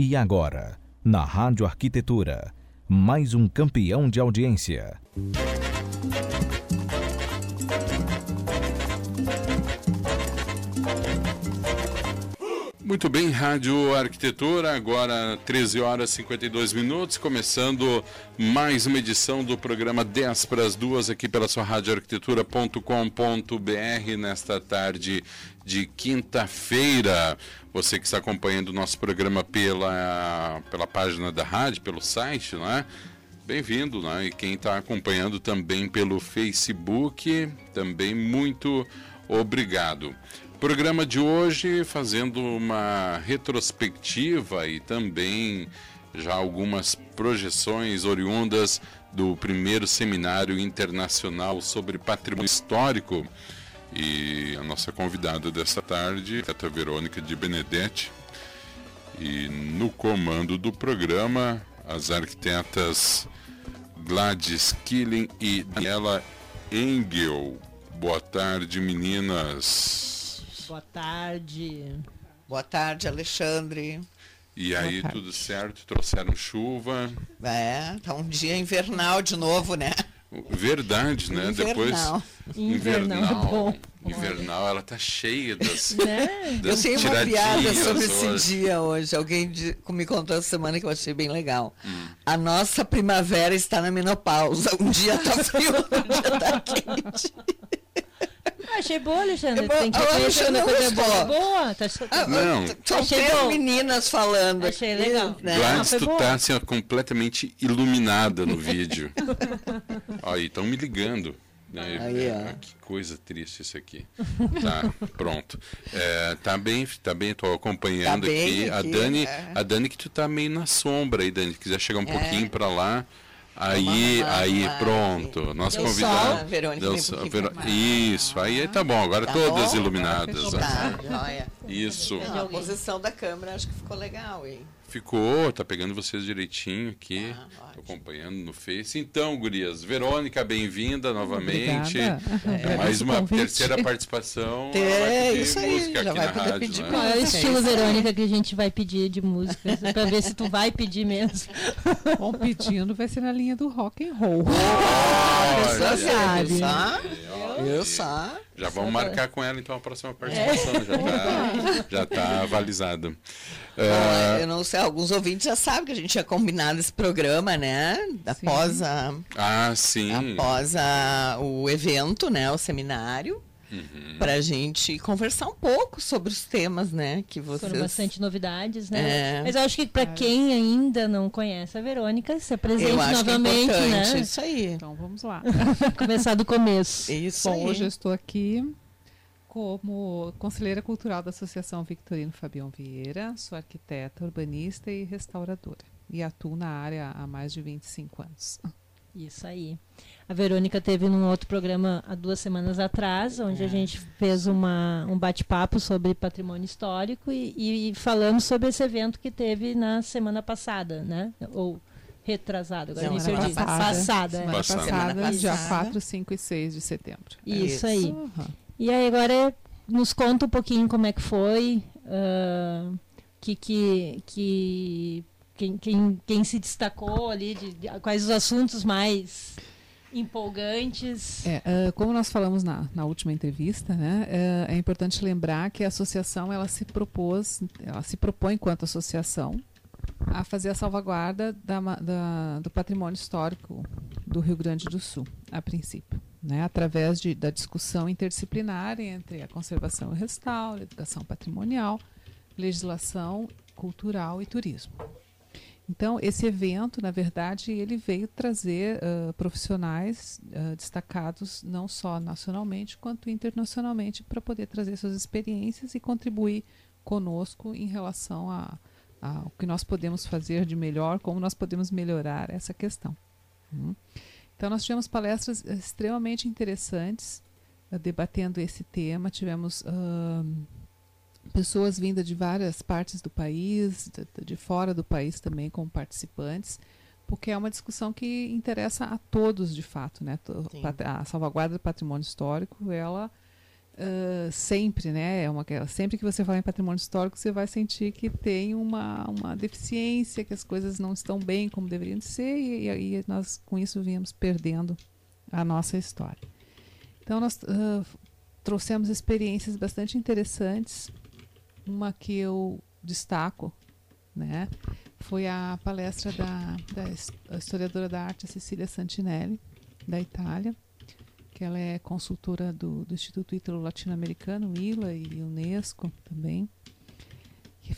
E agora, na Rádio Arquitetura, mais um campeão de audiência. Muito bem, Rádio Arquitetura, agora 13 horas e 52 minutos, começando mais uma edição do programa 10 para as duas aqui pela sua radioarquitetura.com.br nesta tarde de quinta-feira. Você que está acompanhando o nosso programa pela, pela página da rádio, pelo site, né? Bem-vindo, né? E quem está acompanhando também pelo Facebook, também muito obrigado. Programa de hoje fazendo uma retrospectiva e também já algumas projeções oriundas do primeiro seminário internacional sobre patrimônio histórico. E a nossa convidada dessa tarde, a Verônica de Benedetti. E no comando do programa, as arquitetas Gladys Killing e Daniela Engel. Boa tarde, meninas. Boa tarde. Boa tarde, Alexandre. E aí, tudo certo? Trouxeram chuva? É, tá um dia invernal de novo, né? Verdade, né? Invernal. Depois. Invernal. Invernal, ela tá cheia das. Né? das eu tenho uma piada sobre hoje. esse dia hoje. Alguém me contou essa semana que eu achei bem legal. Hum. A nossa primavera está na menopausa. Um dia tá frio, um dia tá quente. Achei boa, Alexandre. É Tem que reconhecer uma coisa boa. Boa, tá ah, Não. São três bom. meninas falando. Achei legal. Né? Gladys, tu tá assim, completamente iluminada no vídeo. Aí, estão me ligando. Né? Aí, é, que coisa triste isso aqui. Tá, pronto. É, tá bem, tá bem, tô acompanhando tá aqui. aqui. A Dani, é. a Dani que tu tá meio na sombra aí, Dani. Se quiser chegar um pouquinho para lá. Aí, Vamos aí, lá. pronto. Nosso Deu convidado. sol, Verônica, Deu sol, Verô-. Isso, aí tá bom. Agora Tá todas bom? iluminadas. Tá, joia. Isso. Não, a posição da câmera acho que ficou legal, hein? Ficou, tá pegando vocês direitinho aqui. Ah, Tô acompanhando no Face. Então, gurias, Verônica, bem-vinda novamente. É, mais uma Convite. terceira participação. É, isso aí, já vai poder rádio, pedir né? Qual é o estilo. Verônica, que a gente vai pedir de música? pra ver se tu vai pedir mesmo. Bom, pedindo vai ser na linha do rock and roll. Olha, Pessoa sabe, ó, Eu só. Já vamos marcar com ela então a próxima participação. Já tá, já tá avalizado. Ah, É, eu não sei, alguns ouvintes já sabem que a gente tinha combinado esse programa, né? Após, a, ah, sim. após a, o evento, né? O seminário. Uhum. Pra gente conversar um pouco sobre os temas, né? Que vocês. Foram bastante novidades, né? É. Mas eu acho que para quem ainda não conhece a Verônica, se apresente Eu acho que é novamente, importante né? isso aí. Então vamos lá. Começar do começo. Isso Bom, aí. hoje eu estou aqui como conselheira cultural da Associação Victorino Fabião Vieira, sou arquiteta, urbanista e restauradora. E atuo na área há mais de 25 anos. Isso aí. A Verônica teve num outro programa há duas semanas atrás, onde a É. gente fez uma, um bate-papo sobre patrimônio histórico e, e falamos sobre esse evento que teve na semana passada, né? Ou retrasado, agora Não, semana perdi. passada. Passada. Semana Passada. passada, Semana dia passada. 4, 5 e 6 de setembro. Isso, Isso. aí. Uhum. E aí agora nos conta um pouquinho como é que foi, ah, que, que, que quem, quem, quem se destacou ali, de, de- quais os assuntos mais empolgantes. É, ah, como nós falamos na, na última entrevista, né, é, é importante lembrar que a associação ela se propôs, ela se propõe enquanto associação a fazer a salvaguarda da da- do patrimônio histórico do Rio Grande do Sul, a princípio, né, através de, da discussão interdisciplinar entre a conservação e restauro, educação patrimonial, legislação cultural e turismo. Então, esse evento, na verdade, ele veio trazer ah, profissionais ah, destacados não só nacionalmente quanto internacionalmente para poder trazer suas experiências e contribuir conosco em relação a, a o que nós podemos fazer de melhor, como nós podemos melhorar essa questão. Hum. Então, nós tivemos palestras extremamente interessantes ah, debatendo esse tema. Tivemos pessoas vindas de várias partes do país, de, fora do país também como participantes, porque é uma discussão que interessa a todos de fato, né? Sim. A salvaguarda do patrimônio histórico, ela uh, sempre, né? É uma, sempre que você fala em patrimônio histórico, você vai sentir que tem uma, uma deficiência, que as coisas não estão bem como deveriam ser, e, e nós com isso viemos perdendo a nossa história. Então nós uh, trouxemos experiências bastante interessantes. Uma que eu destaco, né? Foi a palestra da, da historiadora da arte Cecília Santinelli, da Itália, que ela é consultora do, do Instituto Ítalo Latino-Americano, ILA e Unesco também.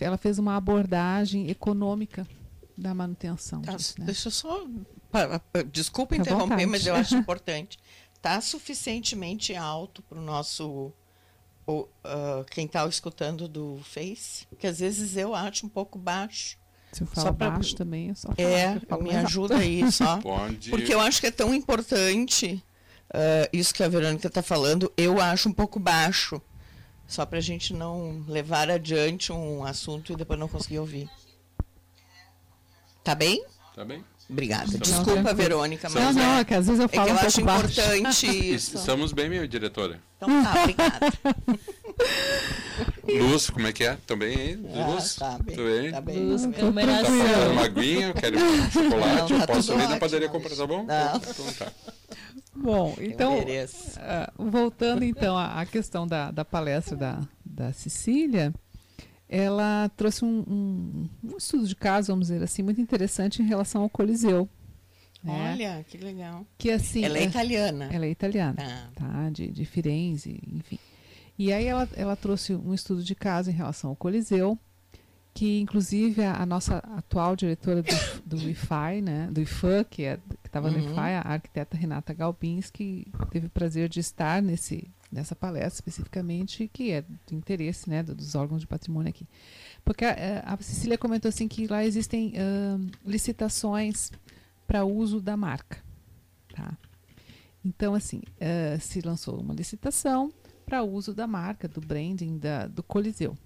Ela fez uma abordagem econômica da manutenção. Tá, disso, né? Deixa eu só. Desculpa interromper, mas eu acho importante. Está suficientemente alto para o nosso. O, uh, quem está escutando do Face? Que às vezes eu acho um pouco baixo. Se eu falar pra... baixo também, eu só É, me ajuda aí só. Pode. Porque eu acho que é tão importante uh, isso que a Verônica está falando, eu acho um pouco baixo. Só para a gente não levar adiante um assunto e depois não conseguir ouvir. Tá bem? Tá bem. Obrigada. Desculpa, Verônica, mas não, não, é, que às vezes eu falo é que eu um acho pouco importante isso. Estamos bem, minha diretora. Então tá, obrigada. Luz, como é que é? Também aí? Luz? Ah, tá bem. Tudo bem? Tá bem. Luz, tá bem. câmera, Tá ação. precisando uma aguinha, eu quero um chocolate, Não, eu tá posso ali na padaria comprar, tá bom? Não. Então tá. Bom, então, ah, voltando então à, à questão da, da palestra da, da Cecília, ela trouxe um, um, um estudo de caso, vamos dizer assim, muito interessante em relação ao Coliseu. né? Olha, que legal. que assim, Ela é é- italiana. ela é italiana. Ah, tá? De, de Firenze, enfim. E aí ela, ela trouxe um estudo de caso em relação ao Coliseu, que inclusive a, a nossa atual diretora do, do IFAI, né, do IFAM, que é, estava no Uhum. IFAI, a arquiteta Renata Galbinski, teve o prazer de estar nesse, nessa palestra especificamente, que é do interesse né, do- dos órgãos de patrimônio aqui. Porque a, eh, a Cecília comentou assim que lá existem ahn, licitações para uso da marca. Tá? Então, assim, eh, se lançou uma licitação para uso da marca, do branding da, do Coliseu.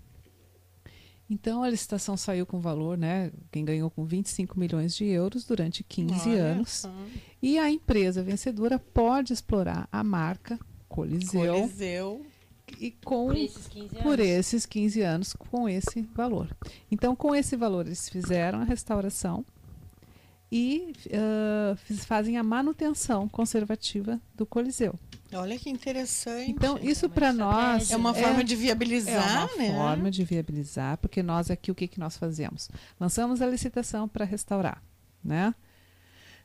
Então, a licitação saiu com valor, né? Quem ganhou com 25 milhões de euros durante 15 olha anos. só. E a empresa vencedora pode explorar a marca Coliseu, Coliseu. e com Por esses 15 anos. por esses 15 anos com esse valor. Então, com esse valor, eles fizeram a restauração e fiz- fazem a manutenção conservativa do Coliseu. Olha que interessante. Então, isso uma para nós é uma é- forma de é viabilizar, uma né? forma de viabilizar, porque nós aqui o que, que nós fazemos? Lançamos a licitação para restaurar, né?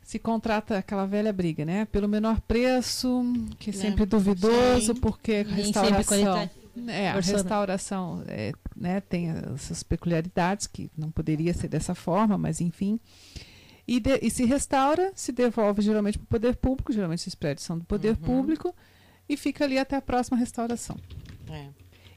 Se contrata aquela velha briga, né? Pelo menor preço, que é Né? sempre duvidoso, Sim. porque Nem restauração. É, a restauração é, né, tem as suas peculiaridades, que não poderia ser dessa forma, mas enfim. E, de- e se restaura, se devolve geralmente para o poder público, geralmente esses prédios são do poder Uhum. público, e fica ali até a próxima restauração. É.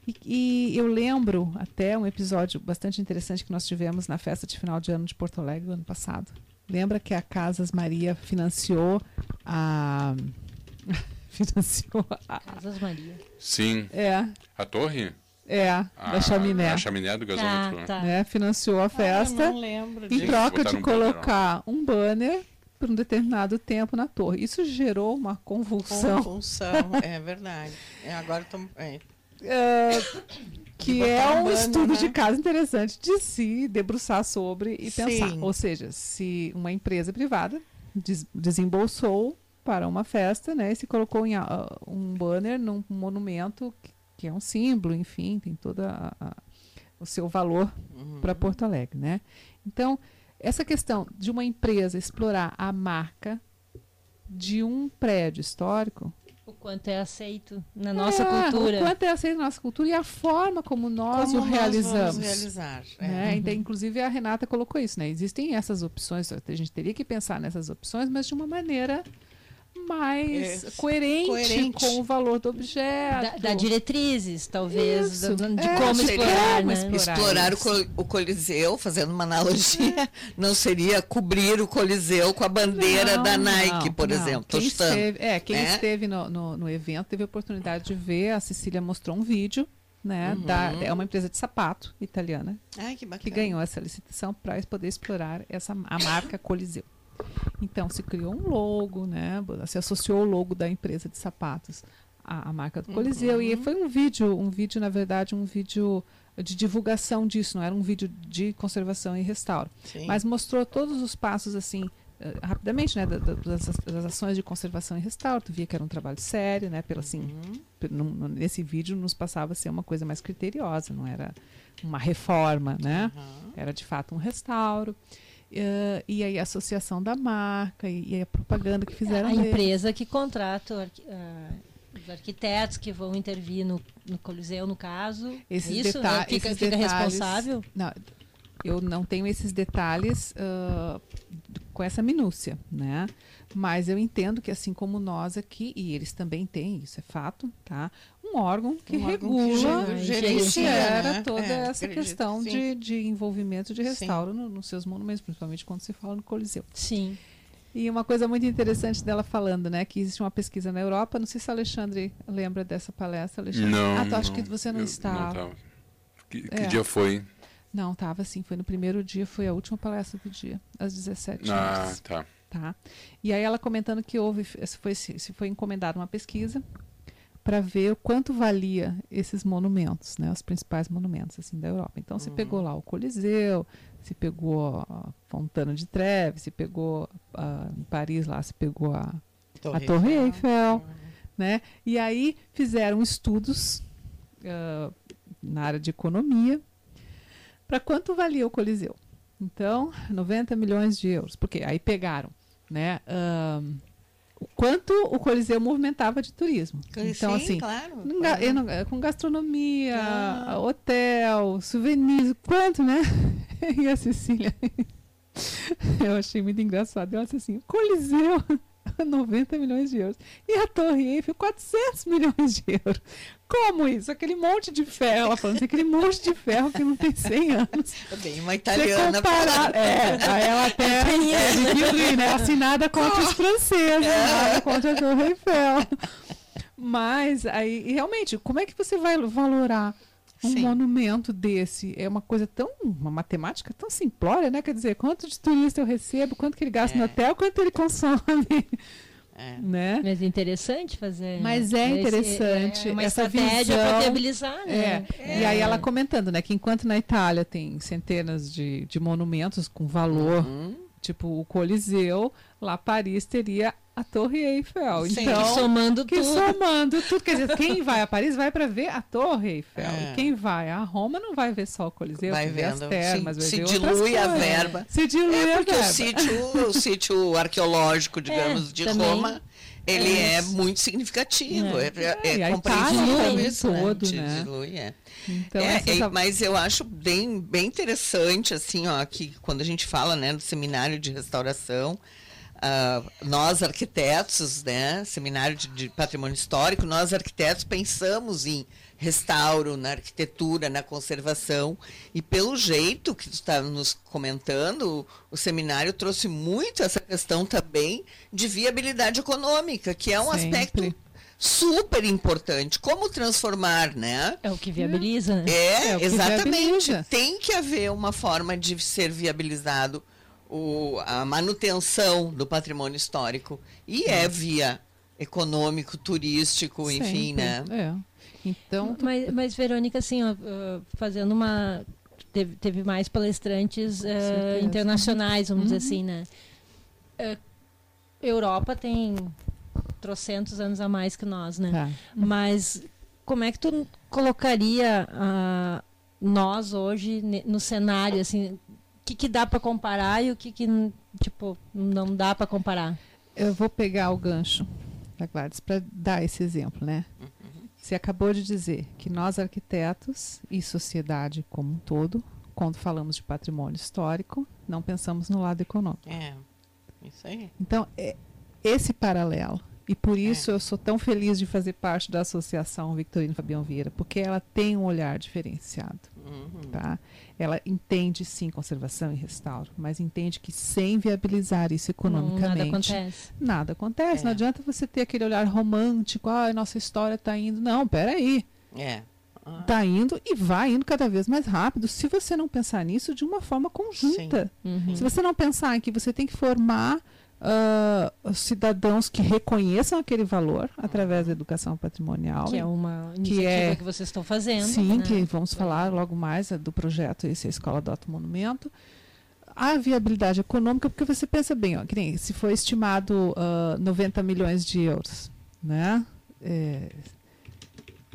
E, e eu lembro até um episódio bastante interessante que nós tivemos na festa de final de ano de Porto Alegre no ano passado. Lembra que a Casas Maria financiou a. financiou a. Casas Maria. Sim. É, A torre? é, A, da chaminé. A chaminé do gasômetro. Ah, né? tá. né, financiou a Ah, eu festa não lembro em troca de um banner, colocar um banner por um determinado tempo na torre. Isso gerou uma convulsão Função, é verdade. É, agora estamos. É. é, que é um estudo né? de caso interessante de se debruçar sobre e pensar. Sim. Ou seja, se uma empresa privada des- desembolsou para uma festa, né, e se colocou em a- um banner num monumento que, que é um símbolo, enfim, tem toda a- a- o seu valor Uhum. para Porto Alegre, né? Então, essa questão de uma empresa explorar a marca de um prédio histórico O quanto é aceito na nossa é, cultura. O quanto é aceito na nossa cultura e a forma como nós Como o realizamos. Nós vamos realizar. é. né? Então, inclusive a Renata colocou isso, né? Existem essas opções, a gente teria que pensar nessas opções, mas de uma maneira mais É, coerente, coerente. com o valor do objeto. Da, da diretrizes, talvez, Isso. da- de É, como explorar, né? explorar. Explorar o, o Coliseu, fazendo uma analogia, não seria cobrir o Coliseu com a bandeira Não, da Nike, não, por não. exemplo. Quem chutando. esteve, é, quem né? esteve no, no, no evento teve a oportunidade de ver, a Cecília mostrou um vídeo, né? Da, Uhum. é uma empresa de sapato italiana Ai, que bacana. que ganhou essa licitação para poder explorar essa, a marca Coliseu. Então se criou um logo, né? Se associou o logo da empresa de sapatos a, a marca do Coliseu. Uhum. E foi um vídeo, um vídeo, na verdade, um vídeo de divulgação disso, não era um vídeo de conservação e restauro. Sim. Mas mostrou todos os passos assim. Uh, rapidamente, né, das, das, ações de conservação e restauro, tu via que era um trabalho sério, né, pelo assim, uhum. nesse vídeo nos passava a ser uma coisa mais criteriosa, não era uma reforma, né, uhum. era de fato um restauro. Uh, e aí a associação da marca e, e a propaganda que fizeram. A empresa que contrata uh, os arquitetos que vão intervir no, no Coliseu, no caso. Esses isso né? fica, esses fica detalhes, responsável? Não, eu não tenho esses detalhes uh, com essa minúcia, né? Mas eu entendo que assim como nós aqui, e eles também têm, isso é fato, tá? um órgão que um regula, que gerencia né? toda é, essa acredito, questão de, de envolvimento de restauro no, nos seus monumentos, principalmente quando se fala no Coliseu. Sim. E uma coisa muito interessante dela falando, né, que existe uma pesquisa na Europa, não sei se o Alexandre lembra dessa palestra, Alexandre. Não, ah, tu acho que você não estava. Não que, que é. dia foi? Não, estava sim, foi no primeiro dia, foi a última palestra do dia, às 17 ah, horas. Ah, tá. Tá. E aí ela comentando que houve, se foi, se foi encomendada uma pesquisa para ver o quanto valia esses monumentos, né, os principais monumentos assim da Europa. Então se pegou uhum. lá o Coliseu, se pegou a Fontana de Trevi, se pegou a, em Paris lá, se pegou a Torre, a Torre Eiffel, Eiffel uhum. né? E aí fizeram estudos uh, na área de economia para quanto valia o Coliseu. Então, 90 milhões de euros, porque aí pegaram, né? Uh, quanto o Coliseu movimentava de turismo. Então, Sim, assim, claro, claro. com gastronomia, ah. hotel, souvenirs, quanto, né? e a Cecília, eu achei muito engraçado. Eu disse assim, Coliseu, 90 milhões de euros. E a Torre Eiffel, 400 milhões de euros. Como isso? Aquele monte de ferro, ela falando assim, aquele monte de ferro que não tem 100 anos. É bem uma italiana. Comparar, é, aí ela até é, né? Assinada contra os franceses, é. contra a Torre Eiffel. Mas aí, realmente, como é que você vai valorar um Sim. monumento desse? É uma coisa tão, uma matemática tão simplória, né? Quer dizer, quanto de turista eu recebo, quanto que ele gasta é. no hotel, quanto ele consome. É. Né? Mas é interessante fazer. Mas é interessante esse, é uma essa estratégia para viabilizar, né? É. E aí ela comentando, né, que enquanto na Itália tem centenas de, de monumentos com valor, uhum. Tipo o Coliseu, lá Paris teria a Torre Eiffel. Sim, então, somando que tudo. somando tudo. Quer dizer, quem vai a Paris vai para ver a Torre Eiffel. É. E quem vai a Roma não vai ver só o Coliseu, vai ver as termas, se, vai se ver dilui a verba. Se dilui é a porque verba. o sítio, o sítio arqueológico, é, digamos, é, de também. Roma ele é, é muito significativo. É, é, é compreendido isso, né? todo, né? Dilui, é. Então, é, é, mas eu acho bem, bem interessante, assim, ó, que quando a gente fala né, do seminário de restauração, Uh, nós arquitetos, né, seminário de, de, patrimônio histórico, nós arquitetos pensamos em restauro, na arquitetura, na conservação e pelo jeito que tu está nos comentando, o seminário trouxe muito essa questão também de viabilidade econômica, que é um Sempre. aspecto super importante. Como transformar, né? É o que viabiliza, né? É, é exatamente. Viabiliza. Tem que haver uma forma de ser viabilizado o, a manutenção do patrimônio histórico. E é, é via econômico, turístico, Sempre. enfim, né? É. Então, mas, mas Verônica, assim, ó, fazendo uma teve, teve mais palestrantes uh, internacionais, vamos uhum. dizer assim, né? Uh, Europa tem trocentos anos a mais que nós, né? Tá. Mas como é que tu colocaria uh, nós hoje no cenário, assim, que, que dá para comparar e o que, que tipo, não dá para comparar? Eu vou pegar o gancho da Gladys para dar esse exemplo, né? Uhum. Você acabou de dizer que nós arquitetos e sociedade como um todo, quando falamos de patrimônio histórico, não pensamos no lado econômico. É, isso aí. Então, é esse paralelo. E por isso é. eu sou tão feliz de fazer parte da Associação Victorino Fabião Vieira, porque ela tem um olhar diferenciado. Uhum. Tá? ela entende sim conservação e restauro, mas entende que sem viabilizar isso economicamente, nada acontece. Nada acontece. É. Não adianta você ter aquele olhar romântico, ah, nossa história está indo. Não, peraí. É. Está ah. indo e vai indo cada vez mais rápido se você não pensar nisso de uma forma conjunta. Uhum. Se você não pensar em que você tem que formar uh, cidadãos que reconheçam aquele valor através da educação patrimonial. Que é uma iniciativa que, é, que vocês estão fazendo. Sim, né? que vamos falar logo mais do projeto Esse é a Escola do Alto Monumento. A viabilidade econômica, porque você pensa bem, ó, que nem, se foi estimado uh, 90 milhões de euros, né? É,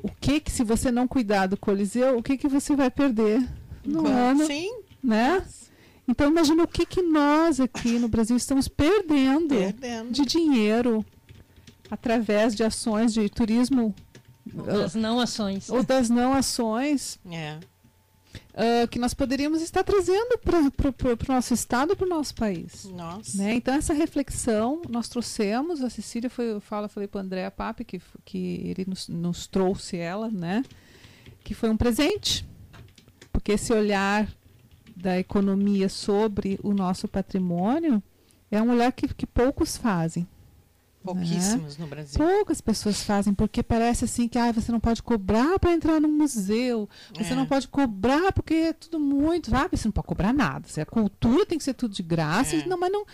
o que que se você não cuidar do Coliseu, o que que você vai perder no ano? Sim. Né? Então imagina o que que nós aqui no Brasil estamos perdendo, perdendo. de dinheiro através de ações de turismo ou das não ações. Ou das não ações. É. Uh, que nós poderíamos estar trazendo para o nosso estado, para o nosso país. Nossa. Né? Então essa reflexão nós trouxemos, a Cecília foi, fala, falei para o André Pape que, que ele nos, nos trouxe ela, né? que foi um presente, porque esse olhar da economia sobre o nosso patrimônio é um olhar que, que poucos fazem. Pouquíssimos né? no Brasil. Poucas pessoas fazem, porque parece assim que ah, você não pode cobrar para entrar num museu, você é. não pode cobrar porque é tudo muito, sabe? Você não pode cobrar nada. A cultura tem que ser tudo de graça, é. não, mas não.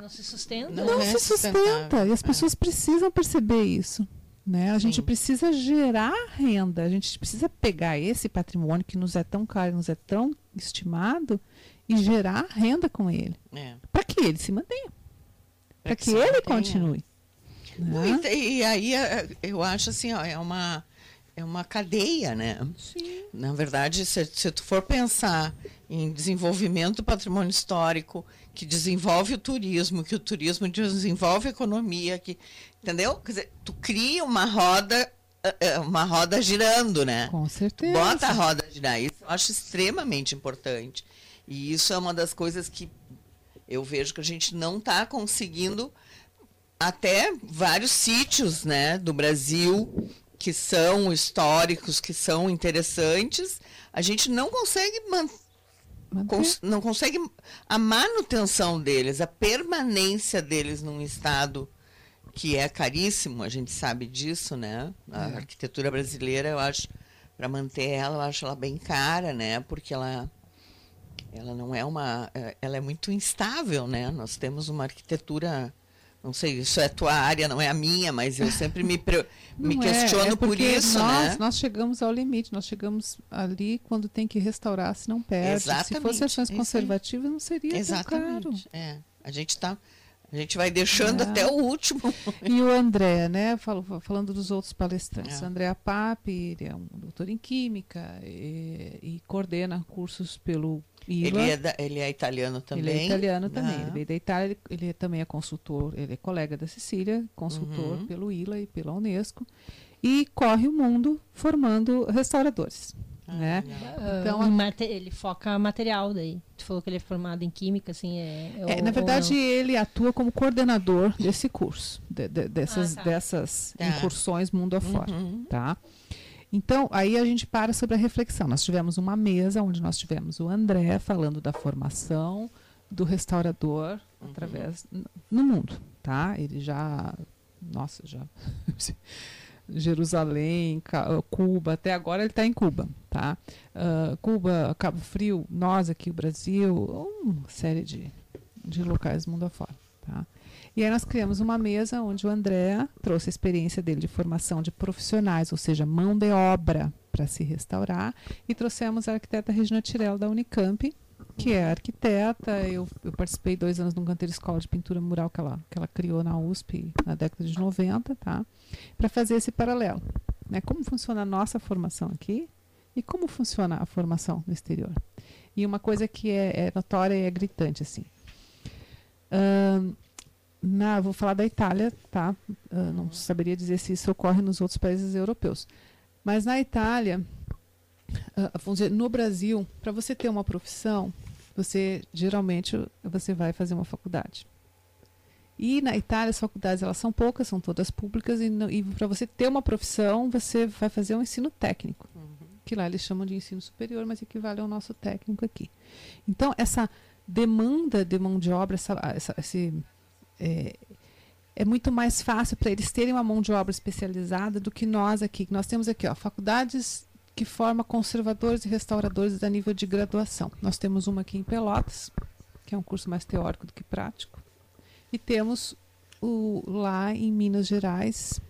Não se sustenta. Não, não é se sustenta. E as é. pessoas precisam perceber isso. Né? A Sim. gente precisa gerar renda, a gente precisa pegar esse patrimônio que nos é tão caro, nos é tão estimado, e gerar renda com ele. É. Para que ele se mantenha. Para que, que ele mantenha. continue. Né? E, e, aí é, eu acho assim, ó, é uma é uma cadeia, né? Sim. Na verdade, se, se tu for pensar em desenvolvimento do patrimônio histórico, que desenvolve o turismo, que o turismo desenvolve a economia, que entendeu? Quer dizer, tu cria uma roda eh, eh, uma roda girando, né? Com certeza. Bota a roda a girar. Isso eu acho extremamente importante. E isso é uma das coisas que eu vejo que a gente não está conseguindo até vários sítios né, do Brasil que são históricos, que são interessantes, a gente não consegue cons não consegue a manutenção deles, a permanência deles num estado que é caríssimo, a gente sabe disso, né? A é. arquitetura brasileira, eu acho, para manter ela, eu acho ela bem cara, né? Porque ela ela não é uma, é, ela é muito instável, né? Nós temos uma arquitetura não sei, isso é tua área, não é a minha, mas eu sempre me, me é, questiono é, é por isso, nós, né? Nós chegamos ao limite, nós chegamos ali quando tem que restaurar, se não perde. Exatamente. Se fosse ações conservativas, não seria Exatamente. tão caro. É, a gente está a gente vai deixando é. até o último. E o André, né? falando dos outros palestrantes. É. André Papi, ele é um doutor em Química e, e coordena cursos pelo ILA. Ele é, da, ele é italiano também? Ele é italiano também. Ele veio da Itália, ele, ele, também é consultor, ele é colega da Cecília, consultor uhum. pelo ILA e pela Unesco. E corre o mundo formando restauradores. Ah, né? Então, uh, ele foca material daí. Tu falou que ele é formado em química, assim, é. é na verdade, ele atua como coordenador desse curso, de, de, dessas, ah, tá. dessas tá. incursões mundo afora, uhum. tá? Então, aí a gente para sobre a reflexão. Nós tivemos uma mesa onde nós tivemos o André falando da formação do restaurador uhum. através no mundo, tá? Ele já, nossa, já Jerusalém, Cuba, até agora ele está em Cuba, tá? Uh, Cuba, Cabo Frio, nós aqui, o Brasil, uma série de, de locais do mundo afora, tá? E aí nós criamos uma mesa onde o André trouxe a experiência dele de formação de profissionais, ou seja, mão de obra para se restaurar, e trouxemos a arquiteta Regina Tirel da Unicamp, que é arquiteta. Eu, eu, participei dois anos de um canteiro escola de pintura mural que ela, que ela criou na USP na década de 90, tá? Para fazer esse paralelo. Né? Como funciona a nossa formação aqui e como funciona a formação no exterior. E uma coisa que é, é notória e é gritante, assim. Um, na, vou falar da Itália, tá? Uh, não saberia dizer se isso ocorre nos outros países europeus. Mas na Itália, uh, vamos dizer, no Brasil, para você ter uma profissão, você geralmente você vai fazer uma faculdade. E na Itália as faculdades elas são poucas, são todas públicas e, e para você ter uma profissão você vai fazer um ensino técnico, uhum. que lá eles chamam de ensino superior, mas equivale ao nosso técnico aqui. Então essa demanda de mão de obra, essa, essa, esse é, é muito mais fácil para eles terem uma mão de obra especializada do que nós aqui. Nós temos aqui ó, faculdades que formam conservadores e restauradores a nível de graduação. Nós temos uma aqui em Pelotas, que é um curso mais teórico do que prático. E temos o, lá em Minas Gerais,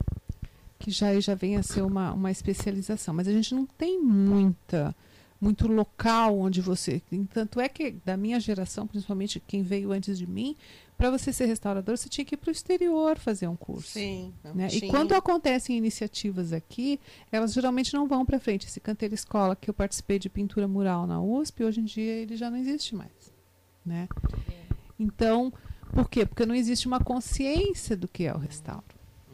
que já, já vem a ser uma, uma especialização. Mas a gente não tem muita muito local onde você. Tanto é que da minha geração, principalmente quem veio antes de mim, para você ser restaurador, você tinha que ir para o exterior fazer um curso. Sim. Né? E quando acontecem iniciativas aqui, elas geralmente não vão para frente. Esse canteiro escola que eu participei de pintura mural na USP, hoje em dia ele já não existe mais. Né? Então, por quê? Porque não existe uma consciência do que é o restauro.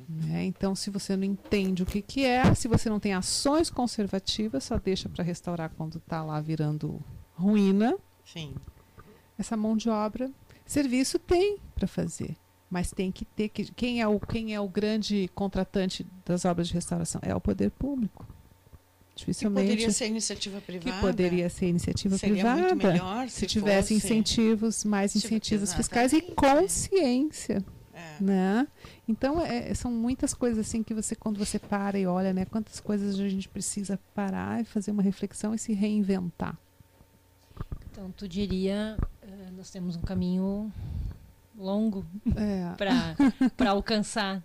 Né? Então, se você não entende o que, que é, se você não tem ações conservativas, só deixa para restaurar quando está lá virando ruína. Sim. Essa mão de obra Serviço tem para fazer, mas tem que ter que quem é o quem é o grande contratante das obras de restauração é o poder público. Dificilmente. Que poderia ser iniciativa privada. Que poderia ser iniciativa Seria privada. Muito melhor se, se tivesse fosse... incentivos, mais incentivos fiscais e consciência. É. Né? Então é, são muitas coisas assim que você quando você para e olha, né, quantas coisas a gente precisa parar e fazer uma reflexão e se reinventar. Então tu diria nós temos um caminho longo é. para alcançar,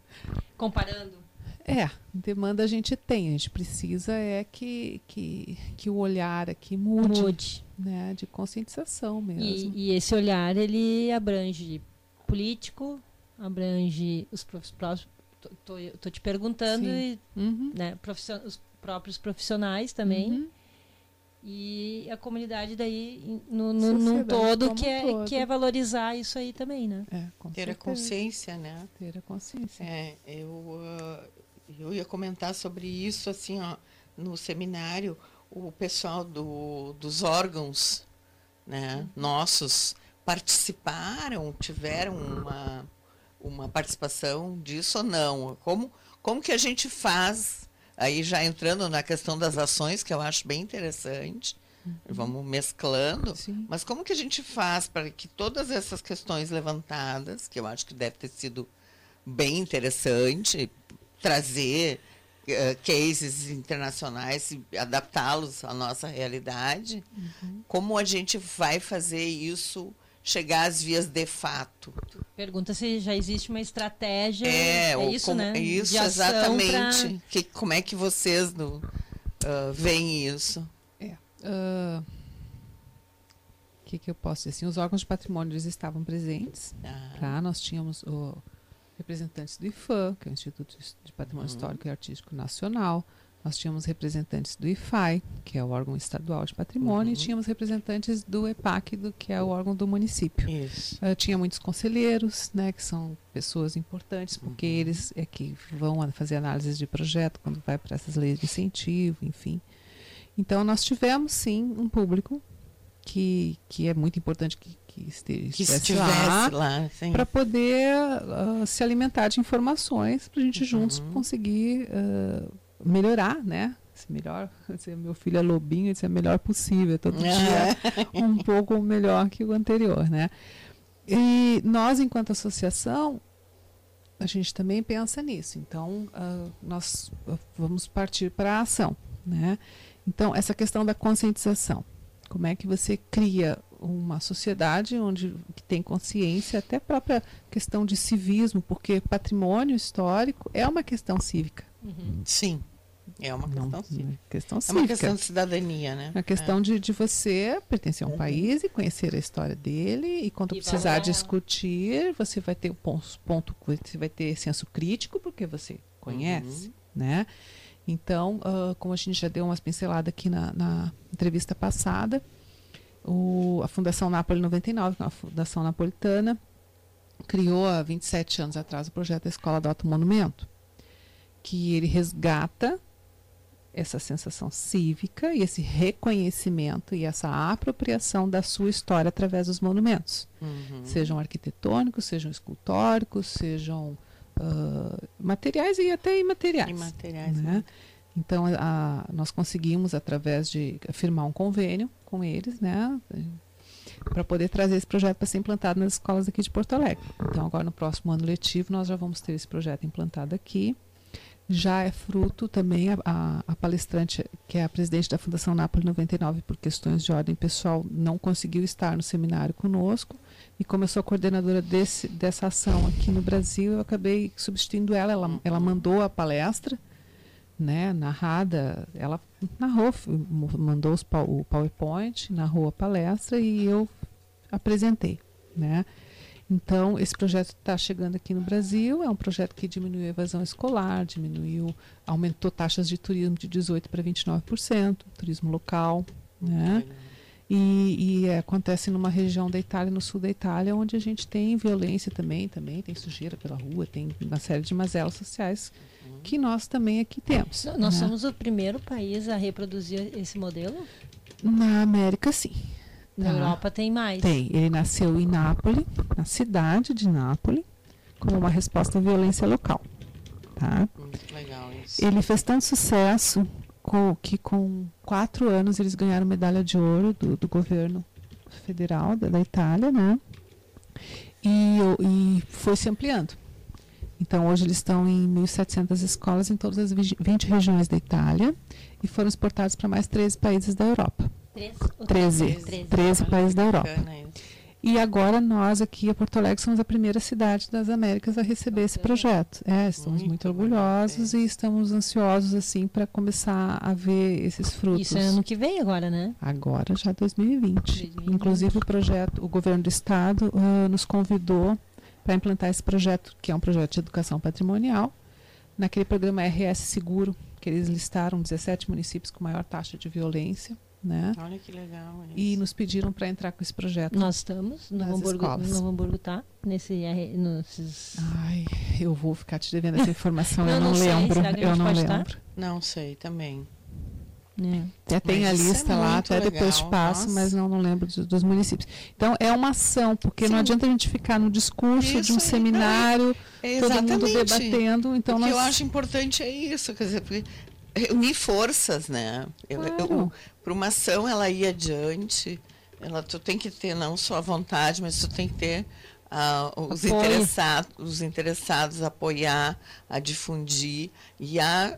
comparando. É, demanda a gente tem, a gente precisa é que, que, que o olhar aqui mude, mude. Né, de conscientização mesmo. E, e, esse olhar, ele abrange político, abrange os próprios, tô, te perguntando, e, uhum. né, os próprios profissionais também. Uhum e a comunidade daí no, no num todo que é todo. que é valorizar isso aí também né? É, ter certeza. a consciência né? Ter a consciência. É eu uh, eu ia comentar sobre isso assim ó no seminário o pessoal do, dos órgãos né nossos participaram tiveram uma uma participação disso ou não? Como como que a gente faz Aí já entrando na questão das ações, que eu acho bem interessante, uhum. vamos mesclando. Sim. Mas como que a gente faz para que todas essas questões levantadas, que eu acho que deve ter sido bem interessante, trazer uh, cases internacionais e adaptá-los à nossa realidade, uhum. como a gente vai fazer isso chegar às vias de fato. Pergunta se já existe uma estratégia. É, é isso, como, né? Isso, exatamente. Pra... Que, como é que vocês no, uh, veem isso? É. Uh, que, que eu posso dizer? Assim, os órgãos de patrimônio eles estavam presentes. Ah. Tá? Nós tínhamos o, representantes do IFAM, que é o Instituto de Patrimônio uhum. Histórico e Artístico Nacional. Nós tínhamos representantes do IFAI, que é o órgão estadual de patrimônio, uhum. e tínhamos representantes do EPAC, do, que é o órgão do município. Uh, tinha muitos conselheiros, né, que são pessoas importantes, porque uhum. eles é que vão fazer análises de projeto quando vai para essas leis de incentivo, enfim. Então, nós tivemos, sim, um público que, que é muito importante que, que, esteja, que estivesse lá, lá para poder uh, se alimentar de informações para a gente uhum. juntos conseguir uh, melhorar, né? Se melhor, se meu filho é lobinho, se é melhor possível, todo dia um pouco melhor que o anterior, né? E nós, enquanto associação, a gente também pensa nisso. Então, uh, nós vamos partir para a ação, né? Então, essa questão da conscientização. Como é que você cria uma sociedade onde que tem consciência, até a própria questão de civismo, porque patrimônio histórico é uma questão cívica. Uhum. Sim. É uma questão Não, cívica. Questão cívica. É uma questão de cidadania, né? A questão é. de, de você pertencer a um uhum. país e conhecer a história dele. E quando e precisar discutir, você vai ter o ponto, ponto, você vai ter senso crítico, porque você conhece, uhum. né? Então, uh, como a gente já deu umas pinceladas aqui na, na entrevista passada, o, a Fundação Napoli 99, que é uma fundação napolitana, criou há 27 anos atrás o projeto da Escola do Alto Monumento que ele resgata essa sensação cívica e esse reconhecimento e essa apropriação da sua história através dos monumentos, uhum. sejam arquitetônicos, sejam escultóricos, sejam uh, materiais e até imateriais. Imateriais. Né? né? Então, a, nós conseguimos, através de firmar um convênio com eles, né, para poder trazer esse projeto para ser implantado nas escolas aqui de Porto Alegre. Então, agora no próximo ano letivo, nós já vamos ter esse projeto implantado aqui já é fruto também, a, a, a, palestrante, que é a presidente da Fundação Nápoles 99, por questões de ordem pessoal, não conseguiu estar no seminário conosco. E como eu sou coordenadora desse, dessa ação aqui no Brasil, eu acabei substituindo ela. Ela, ela mandou a palestra, né, narrada, ela narrou, mandou os, o PowerPoint, narrou a palestra e eu apresentei. Né? Então, esse projeto está chegando aqui no Brasil, é um projeto que diminuiu a evasão escolar, diminuiu, aumentou taxas de turismo de 18% para 29%, turismo local, né? E, e é, acontece numa região da Itália, no sul da Itália, onde a gente tem violência também, também tem sujeira pela rua, tem uma série de mazelas sociais que nós também aqui temos. Nós né? somos o primeiro país a reproduzir esse modelo? Na América, sim. Na tá. Europa tem mais. Tem. Ele nasceu em Nápoles, na cidade de Nápoles, como uma resposta à violência local. Tá? legal isso. Ele fez tanto sucesso com, que com quatro anos eles ganharam medalha de ouro do, do governo federal da, da Itália, né? E, e foi se ampliando. Então, hoje eles estão em 1.700 escolas em todas as 20 regiões da Itália e foram exportados para mais 13 países da Europa. 13, 13, 13 países da Europa. E agora nós aqui a Porto Alegre somos a primeira cidade das Américas a receber esse projeto. É, estamos muito, muito orgulhosos e estamos ansiosos assim para começar a ver esses frutos. Isso é ano que vem agora, né? Agora já 2020. 2020. Inclusive o projeto, o governo do estado uh, nos convidou para implantar esse projeto, que é um projeto de educação patrimonial, naquele programa RS Seguro, que eles listaram 17 municípios com maior taxa de violência né? Olha que legal. Isso. E nos pediram para entrar com esse projeto. Nós estamos. Novo Hamburgo, Novo Hamburgo tá nesse, nesses... Ai, eu vou ficar te devendo essa informação. eu não, não lembro. Eu não lembro. Estar? Não sei também. É. Até tem a é lista é lá, até legal. depois te passo, Nossa. mas não, não lembro dos, dos, municípios. Então, é uma ação, porque Sim. não adianta a gente ficar no discurso isso de um aí, seminário, é, todo mundo debatendo. Então o nós... que eu acho importante é isso, quer dizer, unir forças, né? Claro para uma ação ela ir adiante, ela, tu tem que ter não só a vontade, mas tu tem que ter uh, os, interessados, os interessados a apoiar, a difundir e a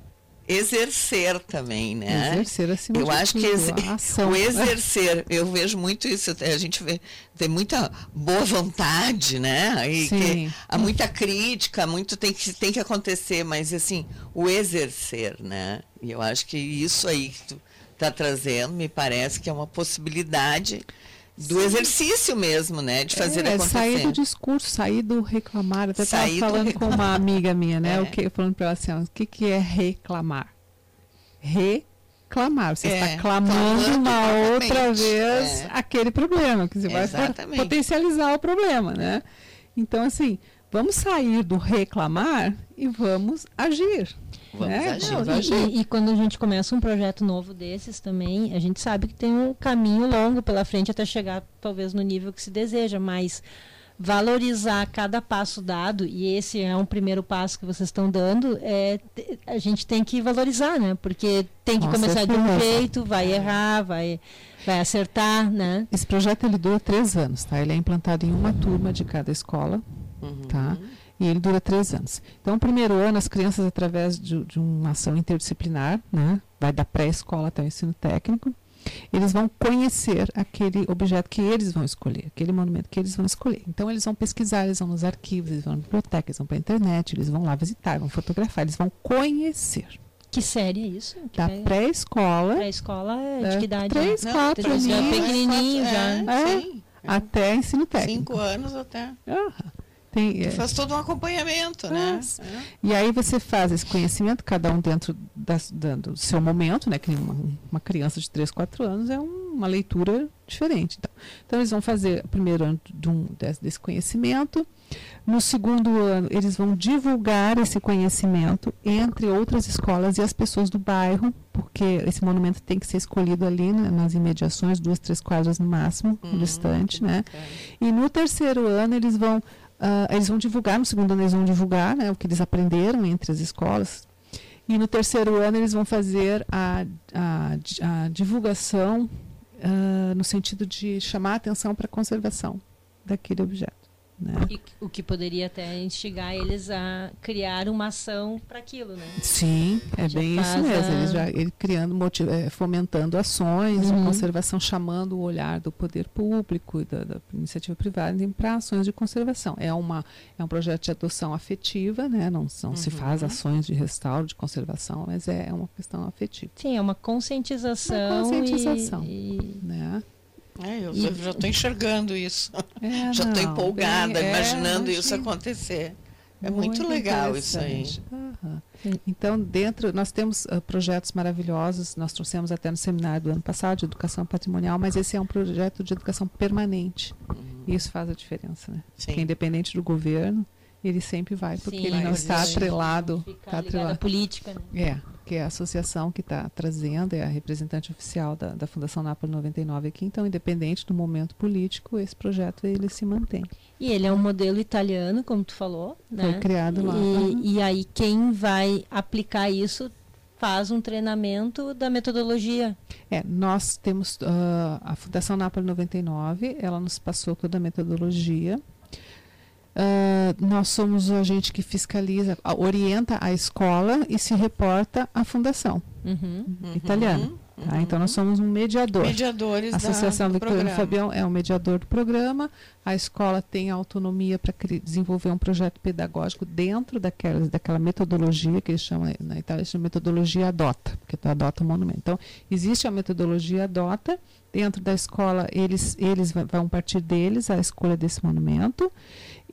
exercer também, né? Exercer acima Eu de acho que ex o exercer, eu vejo muito isso, a gente vê, tem muita boa vontade, né? E que, há muita crítica, muito tem que, tem que acontecer, mas assim, o exercer, né? E eu acho que isso aí que tu, está trazendo, me parece que é uma possibilidade do Sim. exercício mesmo, né? De fazer é, acontecer. Sair do discurso, sair do reclamar. Até estava falando com uma amiga minha, né? É. O que, falando para ela assim, o que, que é reclamar? Reclamar. Você é, está clamando uma outra vez é. aquele problema, que você vai potencializar o problema, né? Então, assim, vamos sair do reclamar e vamos agir. Vamos é, agir, não, agir. E, e, quando a gente começa um projeto novo desses também, a gente sabe que tem um caminho longo pela frente até chegar talvez no nível que se deseja, mas valorizar cada passo dado e esse é um primeiro passo que vocês estão dando é a gente tem que valorizar né? Porque tem que começar de um jeito vai errar vai vai acertar né? Esse projeto ele dura três anos tá? Ele é implantado em uma turma de cada escola uhum. tá e ele dura três anos. Então, o primeiro ano, as crianças, através de, de uma ação interdisciplinar, né, vai da pré-escola até o ensino técnico, eles vão conhecer aquele objeto que eles vão escolher, aquele monumento que eles vão escolher. Então, eles vão pesquisar, eles vão nos arquivos, eles vão na biblioteca, eles vão para a internet, eles vão lá visitar, vão fotografar, eles vão conhecer. Que série é isso? Que da pré-escola. Pré-escola é de que idade? Três, quatro anos. Pequenininho já. É, é, até ensino técnico. Cinco anos até. Uhum. Tem, é, faz todo um acompanhamento, né? É. E aí você faz esse conhecimento, cada um dentro da, da, do seu momento, né? Que uma, uma criança de 3, 4 anos é um, uma leitura diferente. Então, então, eles vão fazer o primeiro ano de um, desse, desse conhecimento. No segundo ano, eles vão divulgar esse conhecimento entre outras escolas e as pessoas do bairro, porque esse monumento tem que ser escolhido ali né, nas imediações, duas, três quadras no máximo, uhum, distante, né? E no terceiro ano, eles vão Uh, eles vão divulgar, no segundo ano eles vão divulgar né, o que eles aprenderam entre as escolas. E no terceiro ano eles vão fazer a, a, a divulgação uh, no sentido de chamar a atenção para a conservação daquele objeto. Né? E, o que poderia até instigar eles a criar uma ação para aquilo, né? Sim, é já bem isso mesmo. A... Eles já ele criando, é, fomentando ações uhum. de conservação, chamando o olhar do poder público e da, da iniciativa privada para ações de conservação. É, uma, é um projeto de adoção afetiva, né? Não, não uhum. se faz ações de restauro, de conservação, mas é, é uma questão afetiva. Sim, é uma conscientização. Uma conscientização. E, né? É, eu e... já estou enxergando isso. É, já estou empolgada, bem, é, imaginando é, isso acontecer. É muito, muito legal isso aí. Uhum. Então, dentro, nós temos uh, projetos maravilhosos, nós trouxemos até no seminário do ano passado de educação patrimonial, mas esse é um projeto de educação permanente. Uhum. E isso faz a diferença, né? Sim. Porque independente do governo, ele sempre vai, porque Sim, ele não está atrelado. Está atrelado. à política, né? É que é a associação que está trazendo, é a representante oficial da, da Fundação Nápoles 99 aqui, então, independente do momento político, esse projeto ele se mantém. E ele é um modelo italiano, como tu falou, né? Foi criado lá. E, e aí quem vai aplicar isso faz um treinamento da metodologia. É, nós temos uh, a Fundação Nápoles 99, ela nos passou toda a metodologia Uh, nós somos o agente que fiscaliza, orienta a escola e se reporta à fundação uhum, uhum, italiana. Uhum, tá? Então nós somos um mediador. Mediadores a Associação da, do Fabião é um mediador do programa. A escola tem autonomia para desenvolver um projeto pedagógico dentro daquela, daquela metodologia que eles chamam na Itália de metodologia ADOTA, porque tu adota o monumento. Então existe a metodologia ADOTA dentro da escola eles eles vão partir deles a escolha desse monumento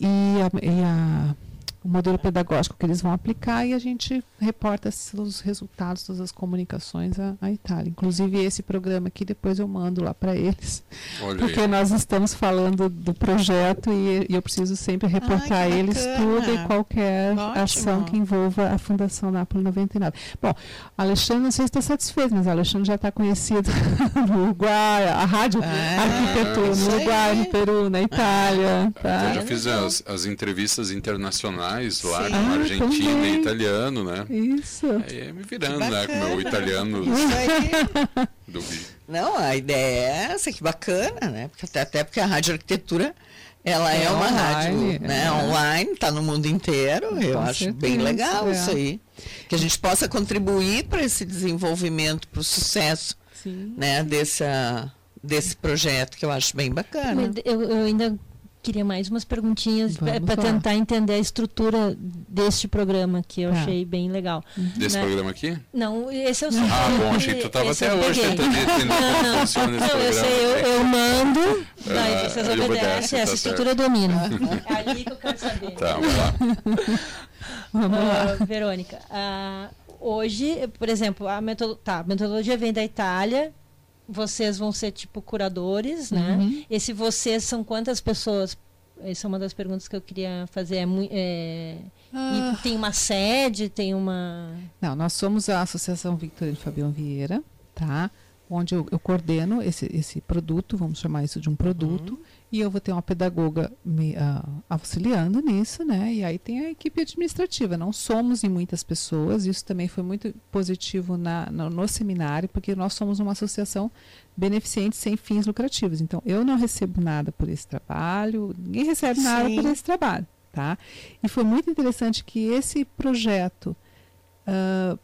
e a, e a o modelo pedagógico que eles vão aplicar e a gente reporta os resultados, todas as comunicações à, à Itália. Inclusive esse programa aqui depois eu mando lá para eles, Olha porque aí. nós estamos falando do projeto e, e eu preciso sempre reportar Ai, eles tudo e qualquer Ótimo. ação que envolva a Fundação Nápoles 99. Bom, Alexandre não sei se está satisfeito, mas Alexandre já está conhecido no Uruguai, a rádio ah, arquitetura no Uruguai, no Peru, na Itália. Tá? Eu já fiz as, as entrevistas internacionais internacionais lá, Sim. com ah, argentino também. e italiano, né? Isso. Aí me virando, né? Com o meu italiano do Não, a ideia é essa, que bacana, né? Porque até, até porque a rádio arquitetura ela é, é uma online, rádio né, é. online, está no mundo inteiro. Com eu acho certeza, bem legal é. isso aí. Que a gente possa contribuir para esse desenvolvimento, para o sucesso né, dessa, desse projeto, que eu acho bem bacana. Eu, eu ainda queria mais umas perguntinhas para tentar entender a estrutura deste programa, que eu é. achei bem legal. Desse né? programa aqui? Não, esse é o Ah, bom, achei que tu estava até hoje tentando entender como funciona esse não, programa. Eu, sei, eu, eu mando, daí ah, vocês obedecem, obedece, essa tá estrutura certo. eu domino. é ali que eu quero saber. Tá, vamos lá. vamos lá. Uh, Verônica, uh, hoje, por exemplo, a, metod tá, a metodologia vem da Itália, vocês vão ser tipo curadores, né? Uhum. Esse vocês são quantas pessoas? Essa é uma das perguntas que eu queria fazer. É, é ah. tem uma sede, tem uma. Não, nós somos a Associação Victorino Fabião Vieira, tá? Onde eu, eu coordeno esse, esse produto, vamos chamar isso de um produto. Uhum e eu vou ter uma pedagoga me uh, auxiliando nisso, né? E aí tem a equipe administrativa. Não somos em muitas pessoas, isso também foi muito positivo na, no, no seminário, porque nós somos uma associação beneficente sem fins lucrativos. Então, eu não recebo nada por esse trabalho, ninguém recebe nada por esse trabalho, tá? E foi muito interessante que esse projeto uh,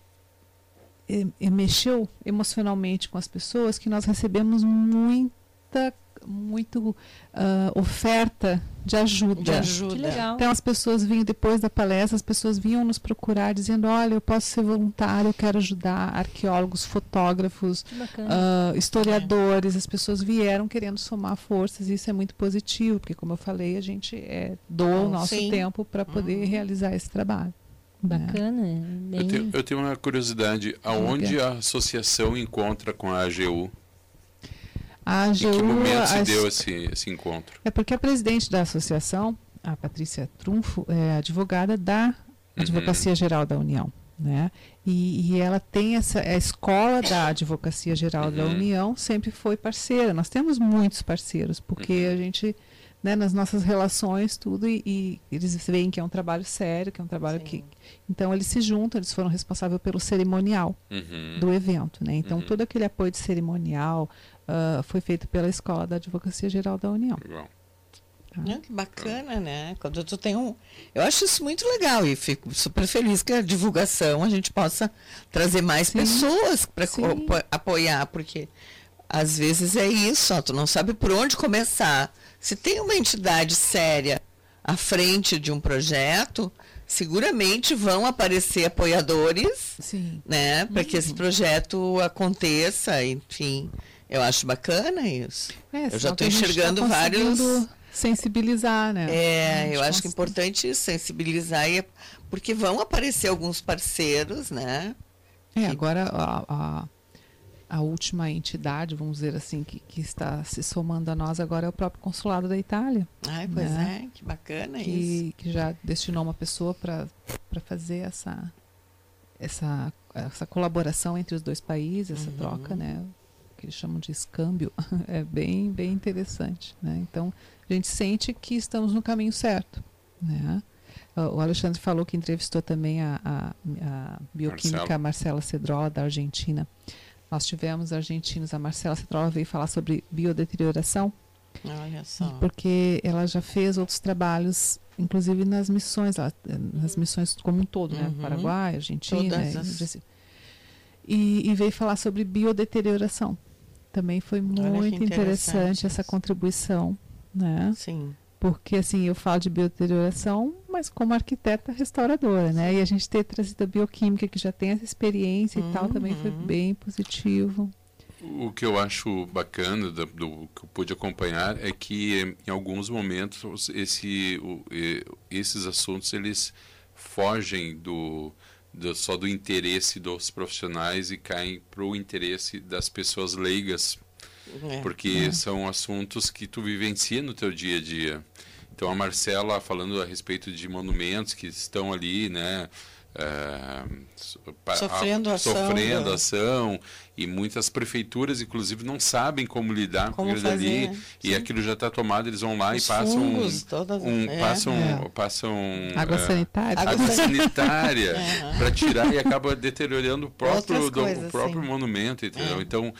e, e mexeu emocionalmente com as pessoas, que nós recebemos muita muito uh, oferta de ajuda. De ajuda. Então as pessoas vinham depois da palestra, as pessoas vinham nos procurar dizendo, olha, eu posso ser voluntário, eu quero ajudar arqueólogos, fotógrafos, uh, historiadores. É. As pessoas vieram querendo somar forças e isso é muito positivo, porque como eu falei, a gente é, doa o nosso sim. tempo para poder uhum. realizar esse trabalho. Né? Bacana. Bem... Eu, tenho, eu, tenho, uma curiosidade. Aonde a associação encontra com a AGU? A AGU, em que momento se deu esse, esse encontro? É porque a presidente da associação, a Patrícia Trunfo, é advogada da uhum. Advocacia uhum. Geral da União. Né? E, e, ela tem essa a escola da Advocacia Geral uhum. da União sempre foi parceira. Nós temos muitos parceiros porque uhum. a gente né, nas nossas relações tudo e, e, eles veem que é um trabalho sério, que é um trabalho Sim. que então eles se juntam, eles foram responsáveis pelo cerimonial uhum. do evento, né? Então uhum. todo aquele apoio de cerimonial, uh, foi feito pela Escola da Advocacia Geral da União. Legal. Tá? que bacana, né? Quando tu tem um. Eu acho isso muito legal e fico super feliz que a divulgação a gente possa trazer mais Sim. pessoas para apoiar, porque às vezes é isso, ó, tu não sabe por onde começar. Se tem uma entidade séria à frente de um projeto, seguramente vão aparecer apoiadores, Sim. né, para que esse uhum. projeto aconteça, enfim. Eu acho bacana isso. É, eu já estou tá enxergando tá vários sensibilizar, né? É, eu acho que é importante sensibilizar, e, porque vão aparecer alguns parceiros, né? É, que... agora a, a, a, última entidade, vamos dizer assim, que, que está se somando a nós agora é o próprio Consulado da Itália. Ai, pois né? é, que bacana que, isso. Que já destinou uma pessoa para fazer essa, essa, essa colaboração entre os dois países, essa uhum. troca, né? Que eles chamam de escâmbio, é bem, bem interessante. Né? Então, a gente sente que estamos no caminho certo. Né? O Alexandre falou que entrevistou também a, a, a bioquímica Marcela Cedrola, da Argentina. Nós tivemos argentinos, a Marcela Cedrola veio falar sobre biodeterioração. Olha só. Porque ela já fez outros trabalhos, inclusive nas missões, nas missões como um todo, né? uhum. né? Paraguai, Argentina. As... E, e veio falar sobre biodeterioração. Também foi muito interessante, interessante essa contribuição né? Sim. Porque assim, eu falo de biodeterioração, mas como arquiteta restauradora, né? E a gente ter trazido a bioquímica que já tem essa experiência uhum. e tal também foi uhum. bem positivo. O que eu acho bacana do, do, que eu pude acompanhar é que em alguns momentos esse, o, esses assuntos eles fogem do, do, só do interesse dos profissionais e caem para o interesse das pessoas leigas é, porque é. são assuntos que tu vivencia no teu dia a dia. Então a Marcela falando a respeito de monumentos que estão ali, né? É, sofrendo a, ação, sofrendo né? ação e muitas prefeituras inclusive não sabem como lidar como com aquilo ali e aquilo já está tomado eles vão lá Os e passam fungos, todas, um, é, passam é. passam água é, sanitária água sanitária para tirar e acaba deteriorando o próprio do, o próprio monumento entendeu? É. então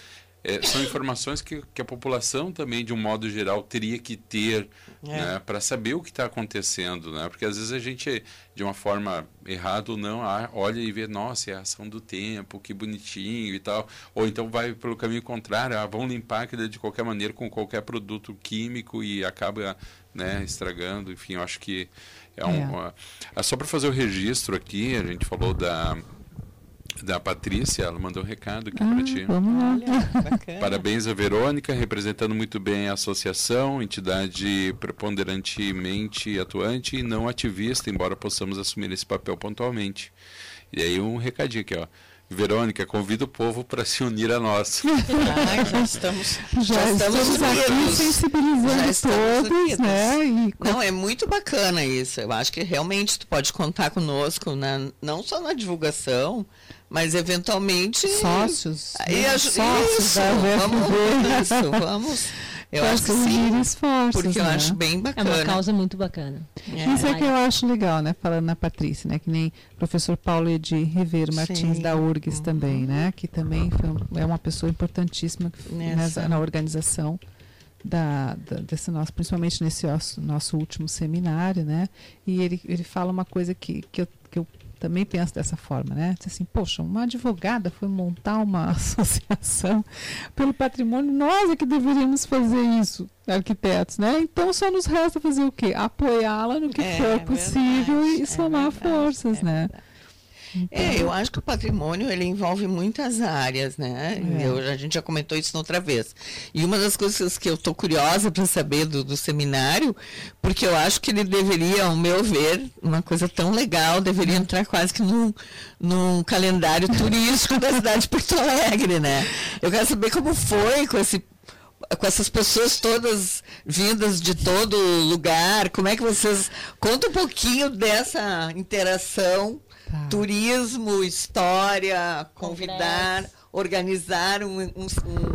é, são informações que, que a população também, de um modo geral, teria que ter é. né, para saber o que está acontecendo. Né? Porque às vezes a gente, de uma forma errada ou não, olha e vê, nossa, é a ação do tempo, que bonitinho e tal. Ou então vai pelo caminho contrário, ah, vão limpar aquilo de qualquer maneira com qualquer produto químico e acaba né, estragando. Enfim, eu acho que é um. É. Só para fazer o registro aqui, a gente falou da da Patrícia, ela mandou um recado aqui ah, para ti. Vamos lá. Olha, Parabéns a Verônica, representando muito bem a associação, entidade preponderantemente atuante e não ativista, embora possamos assumir esse papel pontualmente. E aí um recadinho aqui, ó. Verônica, convida o povo para se unir a nós. Ah, já estamos, já, já estamos, estamos aqui sensibilizando estamos todos, né? E... Não, é muito bacana isso. Eu acho que realmente tu pode contar conosco, né? não só na divulgação, mas eventualmente sócios, né? sócios isso, vamos, isso, vamos eu acho que sim, esforços, porque né? eu acho bem bacana. É uma causa muito bacana. É. Isso é que eu acho legal, né? Falando na Patrícia, né? Que nem o professor Paulo Edi Rivero Martins sim. da URGS uhum. também, né? Que também foi, é uma pessoa importantíssima nessa, na organização da, da, desse nosso, principalmente nesse nosso, nosso último seminário, né? E ele, ele fala uma coisa que, que, eu, que eu também penso dessa forma, né? Diz assim, poxa, uma advogada foi montar uma associação pelo patrimônio, nós é que deveríamos fazer isso, arquitetos, né? Então só nos resta fazer o quê? Apoiá-la no que é, for possível verdade, e somar é verdade, forças, é né? Verdade. Então, é, eu acho que o patrimônio ele envolve muitas áreas, né? É. Eu, a gente já comentou isso outra vez. E uma das coisas que eu estou curiosa para saber do, do, seminário, porque eu acho que ele deveria, ao meu ver, uma coisa tão legal, deveria entrar quase que num, num calendário turístico da cidade de Porto Alegre, né? Eu quero saber como foi com esse com essas pessoas todas vindas de todo lugar, como é que vocês conta um pouquinho dessa interação Tá. Turismo, história, convidar, Congresso. organizar um, um,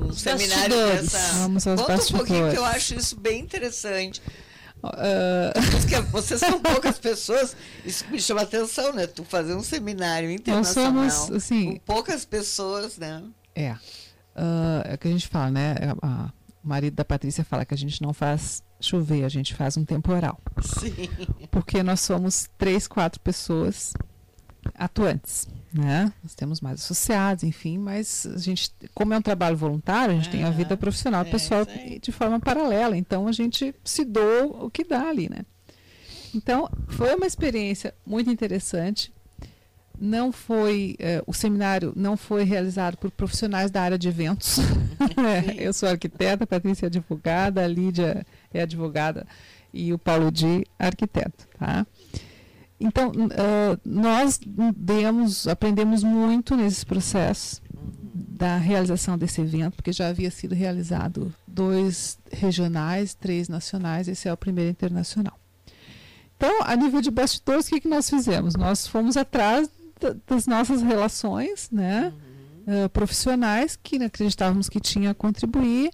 um seminário dessa. Vamos aos Conta bastidores. um pouquinho que eu acho isso bem interessante. Uh... vocês são poucas pessoas, isso me chama atenção, né? Tu fazer um seminário internacional Nós somos, assim, com poucas pessoas, né? É. Uh, é o que a gente fala, né? A, a, o marido da Patrícia fala que a gente não faz chover, a gente faz um temporal. Sim. Porque nós somos três, quatro pessoas atuantes. Né? Nós temos mais associados, enfim, mas a gente, como é um trabalho voluntário, a gente tem a vida profissional é, pessoal de forma paralela, então a gente se doa o que dá ali, né? Então, foi uma experiência muito interessante. Não foi, eh, o seminário não foi realizado por profissionais da área de eventos. Eu sou arquiteta, Patrícia é advogada, a Lídia é advogada e o Paulo Di, arquiteto, tá? Então, uh, nós demos, aprendemos muito nesses processos da realização desse evento, porque já havia sido realizado dois regionais, três nacionais, esse é o primeiro internacional. Então, a nível de bastidores, o que, que nós fizemos? Nós fomos atrás das nossas relações né, uhum. uh, profissionais, que acreditávamos que tinha a contribuir,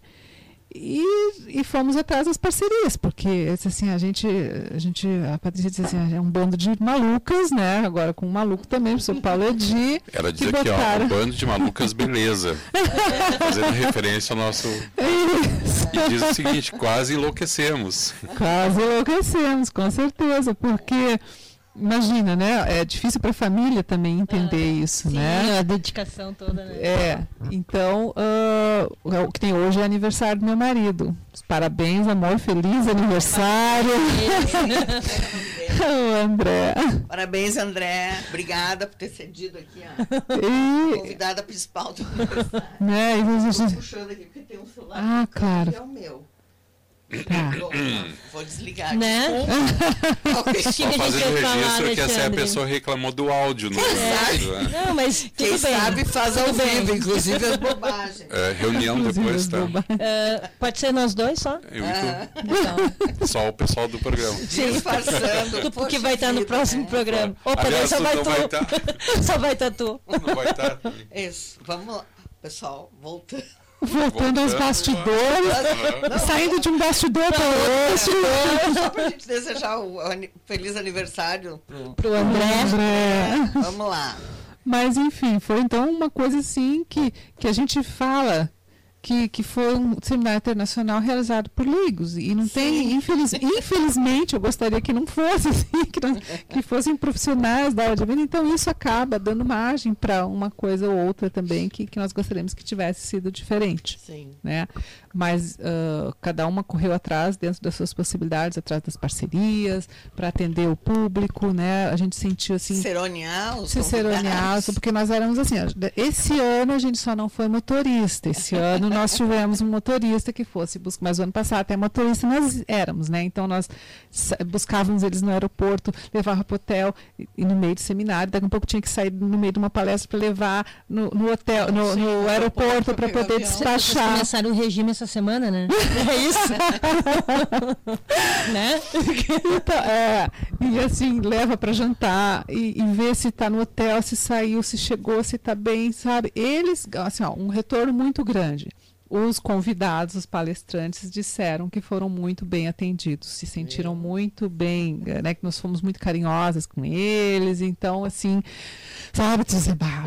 e, e, fomos atrás das parcerias, porque assim, a gente, a gente, a Patrícia disse assim, é um bando de malucas, né? Agora com um maluco também, o seu Paulo Edi. Ela diz aqui, botaram... ó, um bando de malucas, beleza. Fazendo referência ao nosso. Isso. E diz o seguinte, quase enlouquecemos. Quase enlouquecemos, com certeza, porque Imagina, né? É difícil para a família também entender ah, isso, sim, né? a dedicação toda, né? É. Então, uh, o que tem hoje é aniversário do meu marido. Parabéns, amor, feliz aniversário. o André. Parabéns, André. Obrigada por ter cedido aqui a e... convidada principal do aniversário. Né? Estou puxando aqui porque tem um celular ah, claro. que é o meu. Tá. Vou desligar. Né? okay. Só fazendo registro que essa é a pessoa reclamou do áudio no é. Né? Não, mas quem bem. sabe faz ao vivo, inclusive as bobagens. É, reunião depois, tá? Uh, pode ser nós dois só? Eu então. Só o pessoal do programa. Disfarçando. Tu porque vai estar no próximo né? programa. Opa, Aliás, só vai tu. Vai tá. só vai estar tu. Não vai estar. Isso. Vamos lá. Pessoal, voltando. Voltando aos bastidores, não, saindo de um bastidor para outro. Só para a gente desejar o feliz aniversário para o André. André. Vamos lá. Mas enfim, foi então uma coisa assim que, que a gente fala que, que foi um seminário internacional realizado por leigos. E não Sim. tem infeliz, infelizmente eu gostaria que não fosse assim, que, que fossem profissionais da área de venda então isso acaba dando margem para uma coisa ou outra também que, que nós gostaríamos que tivesse sido diferente Sim. né? Mas uh, cada uma correu atrás dentro das suas possibilidades atrás das parcerias para atender o público né? A gente sentiu assim cerimonial cerimonial porque nós éramos assim esse ano a gente só não foi motorista esse ano nós tivemos um motorista que fosse buscar, mas o ano passado até motorista nós éramos, né? Então nós buscávamos eles no aeroporto, levava para o hotel e, no meio do seminário, daqui a um pouco tinha que sair no meio de uma palestra para levar no, no, hotel, no, Sim, no aeroporto para poder despachar. Vocês começaram o regime essa semana, né? É isso. né? Então, é, e assim, leva para jantar e, e vê se está no hotel, se saiu, se chegou, se está bem, sabe? Eles, assim, ó, um retorno muito grande os convidados, os palestrantes, disseram que foram muito bem atendidos, se sentiram é. muito bem, né, que nós fomos muito carinhosas com eles, então, assim, sabe,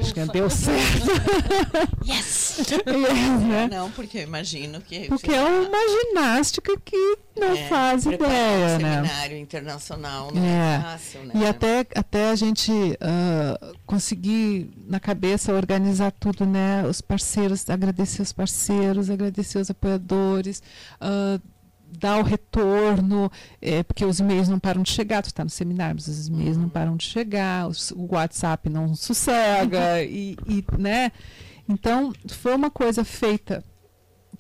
acho que deu certo. yes! yes né? Não, porque eu imagino que... Porque é uma ginástica que não é, faz ideia, um né? seminário internacional não é, é fácil, né? E até, até a gente uh, conseguir, na cabeça, organizar tudo, né? Os parceiros, agradecer os parceiros, agradecer os apoiadores, uh, dar o retorno, é, porque os e-mails não param de chegar, tu está no seminário, mas os e-mails uhum. não param de chegar, os, o WhatsApp não sossega, e, e, né? Então, foi uma coisa feita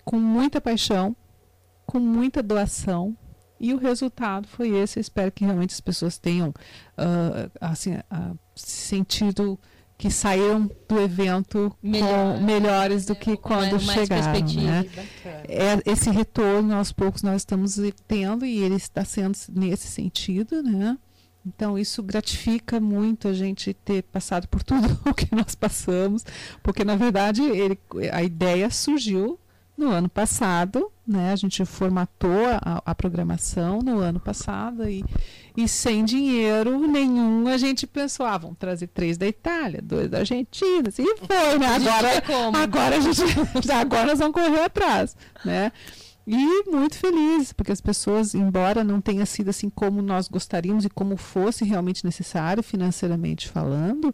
com muita paixão, com muita doação, e o resultado foi esse. Eu espero que realmente as pessoas tenham uh, assim, uh, sentido que saíram do evento Melhor, com, melhores do que quando chegaram. Né? É, esse retorno, aos poucos, nós estamos tendo e ele está sendo nesse sentido. Né? Então, isso gratifica muito a gente ter passado por tudo o que nós passamos, porque, na verdade, ele, a ideia surgiu no ano passado, né, a gente formatou a, a, programação no ano passado e, e sem dinheiro nenhum a gente pensou, ah, vamos trazer três da Itália, dois da Argentina, e foi, né? Agora, agora a gente, agora nós vamos correr atrás, né? E muito feliz, porque as pessoas, embora não tenha sido assim como nós gostaríamos e como fosse realmente necessário financeiramente falando,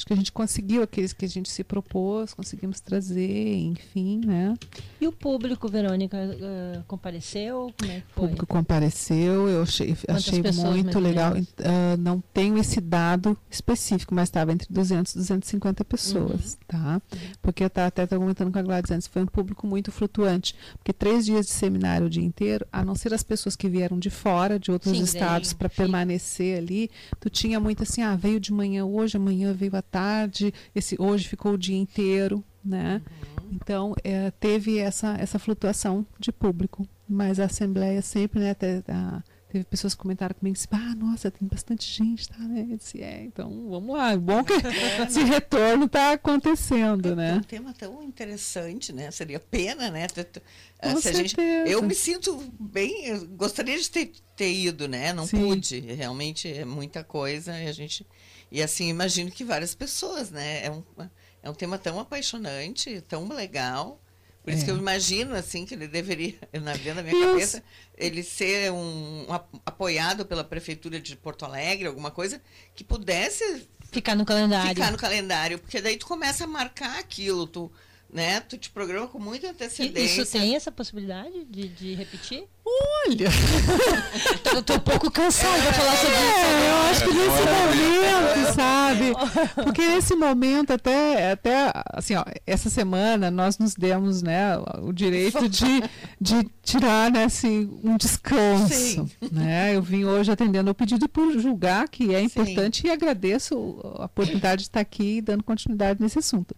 acho que a gente conseguiu aqueles que a gente se propôs, conseguimos trazer, enfim, né? E o público, Verônica, uh, compareceu? Como é que foi? O público compareceu, eu achei, achei muito legal. Uh, não tenho esse dado específico, mas estava entre 200 e 250 pessoas, uhum. tá? Porque eu estava até comentando com a Gladys antes, foi um público muito flutuante, porque três dias de seminário o dia inteiro, a não ser as pessoas que vieram de fora, de outros Sim, estados, para permanecer ali, tu tinha muito assim, ah, veio de manhã hoje, amanhã veio à tarde, esse hoje ficou o dia inteiro, né? Uhum. Então é, teve essa essa flutuação de público, mas a assembleia sempre, né? A, teve pessoas que comentaram comigo disse, ah, nossa, tem bastante gente, tá? Né? Eu disse, é, então vamos lá, bom que é, esse retorno está acontecendo, é, né? É um tema tão interessante, né? Seria pena, né? Com Se gente, eu me sinto bem, gostaria de ter, ter ido, né? Não Sim. pude, realmente é muita coisa e a gente e assim, imagino que várias pessoas, né? É um, é um tema tão apaixonante, tão legal. Por isso é. que eu imagino, assim, que ele deveria, na minha isso. cabeça, ele ser um, um, apoiado pela Prefeitura de Porto Alegre, alguma coisa que pudesse... Ficar no calendário. Ficar no calendário, porque daí tu começa a marcar aquilo, tu né? Tu te programa com muita antecedência. Isso tem essa possibilidade de, de repetir? Olha! eu tô um pouco cansada é, de falar sobre isso. É, eu acho que nesse momento, sabe? Porque nesse momento, até, até assim, ó, essa semana nós nos demos né, o direito de, de tirar né, assim, um descanso. Sim. Né? Eu vim hoje atendendo o pedido por julgar que é importante Sim. e agradeço a oportunidade de estar aqui dando continuidade nesse assunto.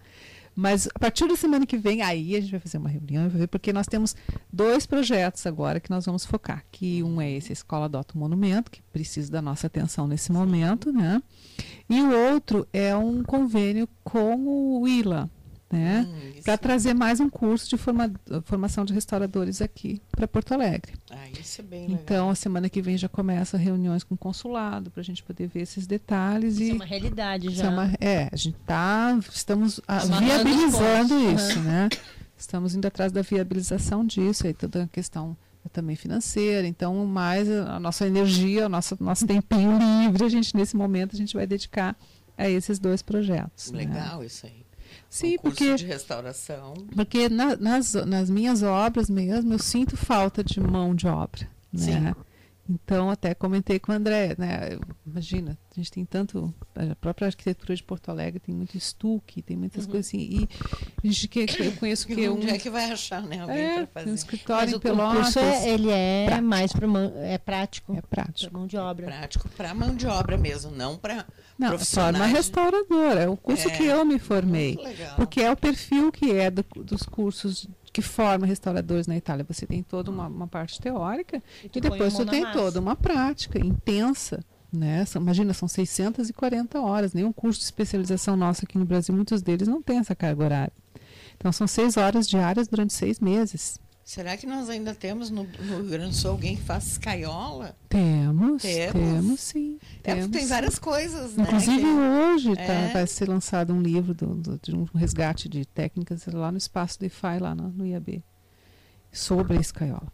Mas a partir da semana que vem, aí a gente vai fazer uma reunião, porque nós temos dois projetos agora que nós vamos focar. Que um é esse, a Escola Adota um Monumento, que precisa da nossa atenção nesse momento, né? E o outro é um convênio com o ILA, né? Hum, para trazer mais um curso de forma, formação de restauradores aqui para Porto Alegre. Ah, isso é bem legal. Então, a semana que vem já começa reuniões com o consulado para a gente poder ver esses detalhes. Isso e é uma realidade já. É, uma, é, a gente tá, estamos a, viabilizando isso, né? Estamos indo atrás da viabilização disso, aí toda a questão também financeira, então mais a nossa energia, o nosso, nosso tempinho livre, a gente nesse momento a gente vai dedicar a esses dois projetos. Né? Legal né? isso aí. Sim, um porque de restauração. Porque na, nas, nas minhas obras mesmo eu sinto falta de mão de obra, né? Sim. Então, até comentei com o André, né? Imagina, a gente tem tanto. A própria arquitetura de Porto Alegre tem muito estuque, tem muitas uhum. coisas assim. E a gente que, eu conheço que. Onde um, é que vai achar, né? Alguém é, fazer. Um escritório Mas em Pelotas. É, ele é prático. mais para é prático. É prático. mão de obra. É prático para mão de obra mesmo, não para. Não, forma restauradora. É o curso é, que eu me formei. Porque é o perfil que é do, dos cursos que forma restauradores na Itália. Você tem toda uma, uma parte teórica e, e depois você tem toda uma prática intensa. Né? São, imagina, são 640 horas. Nenhum curso de especialização nosso aqui no Brasil, muitos deles não tem essa carga horária. Então, são seis horas diárias durante seis meses. Será que nós ainda temos no, no Rio Grande do Sul alguém que faz escaiola? Temos, temos, temos sim. É, temos, tem várias coisas, né? Inclusive que... hoje tá, é. vai ser lançado um livro do, do, de um resgate de técnicas lá no espaço do IFAI, lá no, no IAB, sobre a escaiola.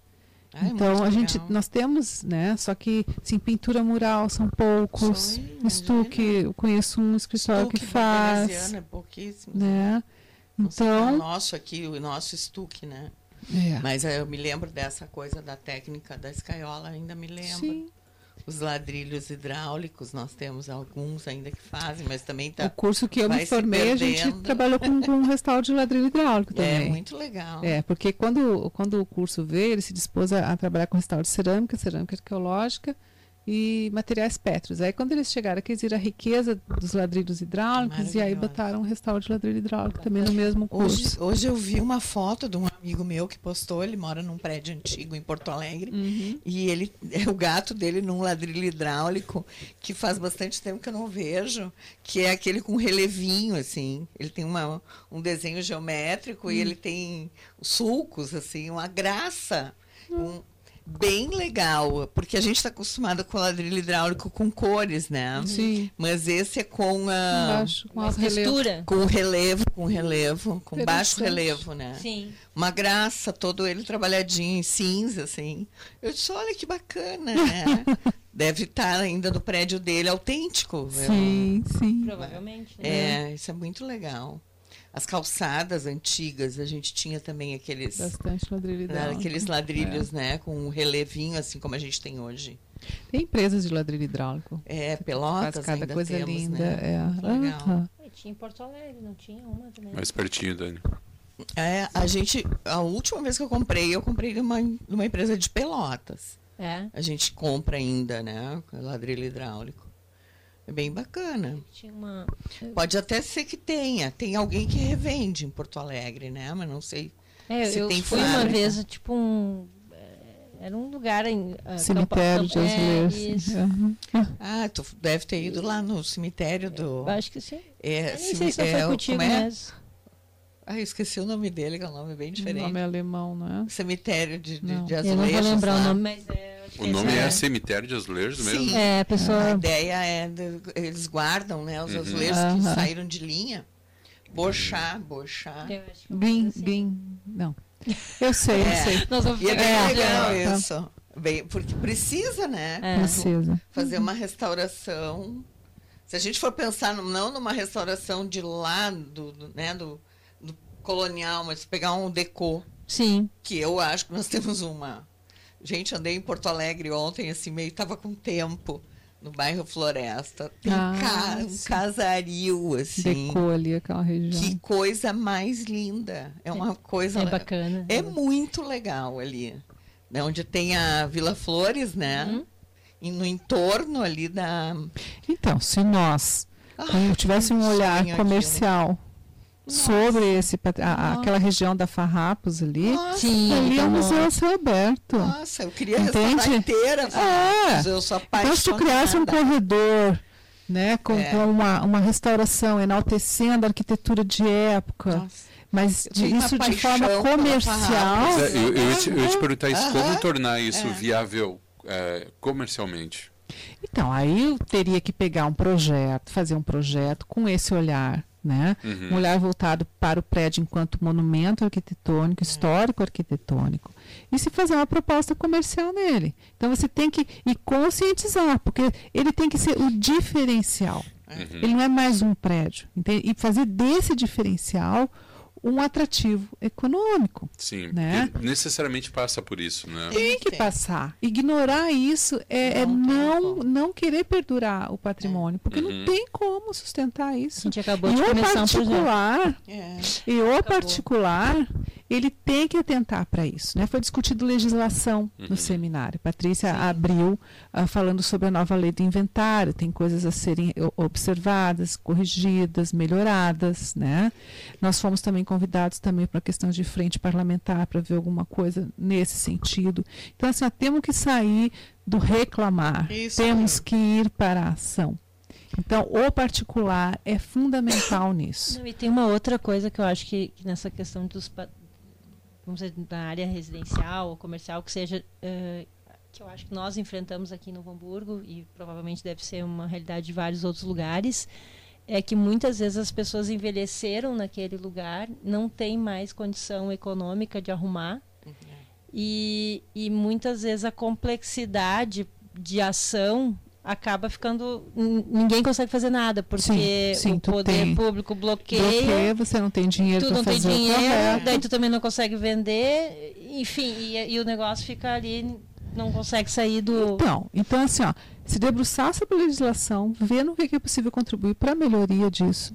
Ai, então a gente nós temos né só que sim pintura mural são poucos estuque eu conheço um escritório estuque que faz é pouquíssimo né então o nosso aqui o nosso estuque né é. Mas eu me lembro dessa coisa da técnica da escaiola, ainda me lembro. Sim. Os ladrilhos hidráulicos, nós temos alguns ainda que fazem, mas também tá. O curso que eu me formei, a gente trabalhou com, com um restauro de ladrilho hidráulico é, também. É muito legal. É, porque quando, quando o curso veio, ele se dispôs a, a trabalhar com restauro de cerâmica, cerâmica arqueológica e materiais pétreos. Aí quando eles chegaram aqui, eles viram a riqueza dos ladrilhos hidráulicos e aí botaram um restauro de ladrilho hidráulico também no mesmo curso. Hoje, hoje eu vi uma foto de um amigo meu que postou, ele mora num prédio antigo em Porto Alegre uhum. e ele é o gato dele num ladrilho hidráulico que faz bastante tempo que eu não vejo, que é aquele com relevinho assim. Ele tem uma, um desenho geométrico uhum. e hum. ele tem sulcos assim, uma graça. Uhum. Um, bem legal, porque a gente está acostumado com ladrilho hidráulico com cores, né? Sim. Mas esse é com a Embaixo, com as textura. Com relevo, com relevo, com baixo relevo, né? Sim. Uma graça, todo ele trabalhadinho em cinza, assim. Eu disse, olha que bacana, né? Deve estar ainda no prédio dele autêntico. Sim, eu... sim. Provavelmente. Né? É, isso é muito legal. As calçadas antigas, a gente tinha também aqueles. Bastante ladrilho né, Aqueles ladrilhos, é. né? Com um relevinho, assim como a gente tem hoje. Tem empresas de ladrilho hidráulico. É, Pelotas. Faz cada coisa temos, linda. Né? É. Legal. Uhum. Tinha em Porto Alegre, não tinha uma também. Mais pertinho, Dani. É, a gente. A última vez que eu comprei, eu comprei numa, numa empresa de Pelotas. É. A gente compra ainda, né? Ladrilho hidráulico. É bem bacana. Uma... Pode até ser que tenha. Tem alguém que revende em Porto Alegre, né? Mas não sei é, se eu tem fui uma vez, tipo um... Era um lugar em... Uh, cemitério de azulejos. É, uhum. Ah, tu deve ter ido lá no cemitério do... Eu acho que sim. É, eu nem sei se é, foi contigo é? mesmo. Ah, eu esqueci o nome dele, que é um nome bem diferente. O nome é alemão, não é? Cemitério de, de, de azulejos. Eu não vou lembrar lá. o nome, mas é... O nome é, é Cemitério de Azulejos mesmo? Sim, é, a pessoa... A ideia é... De, eles guardam, né? Os uhum. azulejos uhum. que saíram de linha. Bochar, bochar. Bim, bim... Não. Eu sei, é. eu sei. Nós vamos e é bem legal é. isso. Bem, porque precisa, né? É. Precisa. Fazer uma restauração. Se a gente for pensar não numa restauração de lá do, do né, do, do colonial, mas pegar um decô. Sim. Que eu acho que nós temos uma. Gente, andei em Porto Alegre ontem, assim, meio tava com tempo no bairro Floresta. Tem ah, ca um casario, assim. Decô ali, aquela região. Que coisa mais linda. É uma coisa. É bacana. É muito legal ali. Né, onde tem a Vila Flores, né? Uhum. E no entorno ali da. Então, se nós ah, tivéssemos um olhar comercial. Aquilo sobre esse a, aquela região da Farrapos ali. Nossa, Sim, ali é o museu a céu aberto. Nossa, eu queria Entende? inteira. É. Eu sou então, se tu criasse um corredor né, com, é. com uma, uma restauração enaltecendo a arquitetura de época. Nossa. Mas de, isso de forma comercial. É, eu, eu, te, eu ia te perguntar isso, como tornar isso é. viável é, comercialmente? Então, aí eu teria que pegar um projeto, fazer um projeto com esse olhar né? Uhum. Um olhar voltado para o prédio enquanto monumento arquitetônico, histórico arquitetônico, e se fazer uma proposta comercial nele. Então você tem que ir conscientizar, porque ele tem que ser o diferencial. Uhum. Ele não é mais um prédio. Entende? E fazer desse diferencial um atrativo econômico. Sim, né? necessariamente passa por isso, né? Tem que passar. Ignorar isso é, não, é não, não querer perdurar o patrimônio, porque uhum. não tem como sustentar isso. A gente acabou e de o começar particular, um é. E o acabou. particular, ele tem que atentar para isso. Né? Foi discutido legislação uhum. no seminário. Patrícia Sim. abriu uh, falando sobre a nova lei do inventário. Tem coisas a serem observadas, corrigidas, melhoradas. Né? Nós fomos também convidados também para a questão de frente parlamentar para ver alguma coisa nesse sentido. Então, assim, ó, temos que sair do reclamar. Isso temos mesmo. que ir para a ação. Então, o particular é fundamental nisso. Não, e tem uma outra coisa que eu acho que, que nessa questão dos vamos dizer, na área residencial ou comercial, que seja. Uh, que eu acho que nós enfrentamos aqui no Hamburgo, e provavelmente deve ser uma realidade de vários outros lugares, é que muitas vezes as pessoas envelheceram naquele lugar, não tem mais condição econômica de arrumar, uhum. e, e muitas vezes a complexidade de ação acaba ficando. Ninguém consegue fazer nada, porque sim, sim, o poder público bloqueia. Bloqueia, você não tem dinheiro para fazer tem dinheiro, daí tu também não consegue vender, enfim, e, e, o negócio fica ali, não consegue sair do. Então, então assim, ó, se debruçar sobre a legislação, ver no que é possível contribuir para a melhoria disso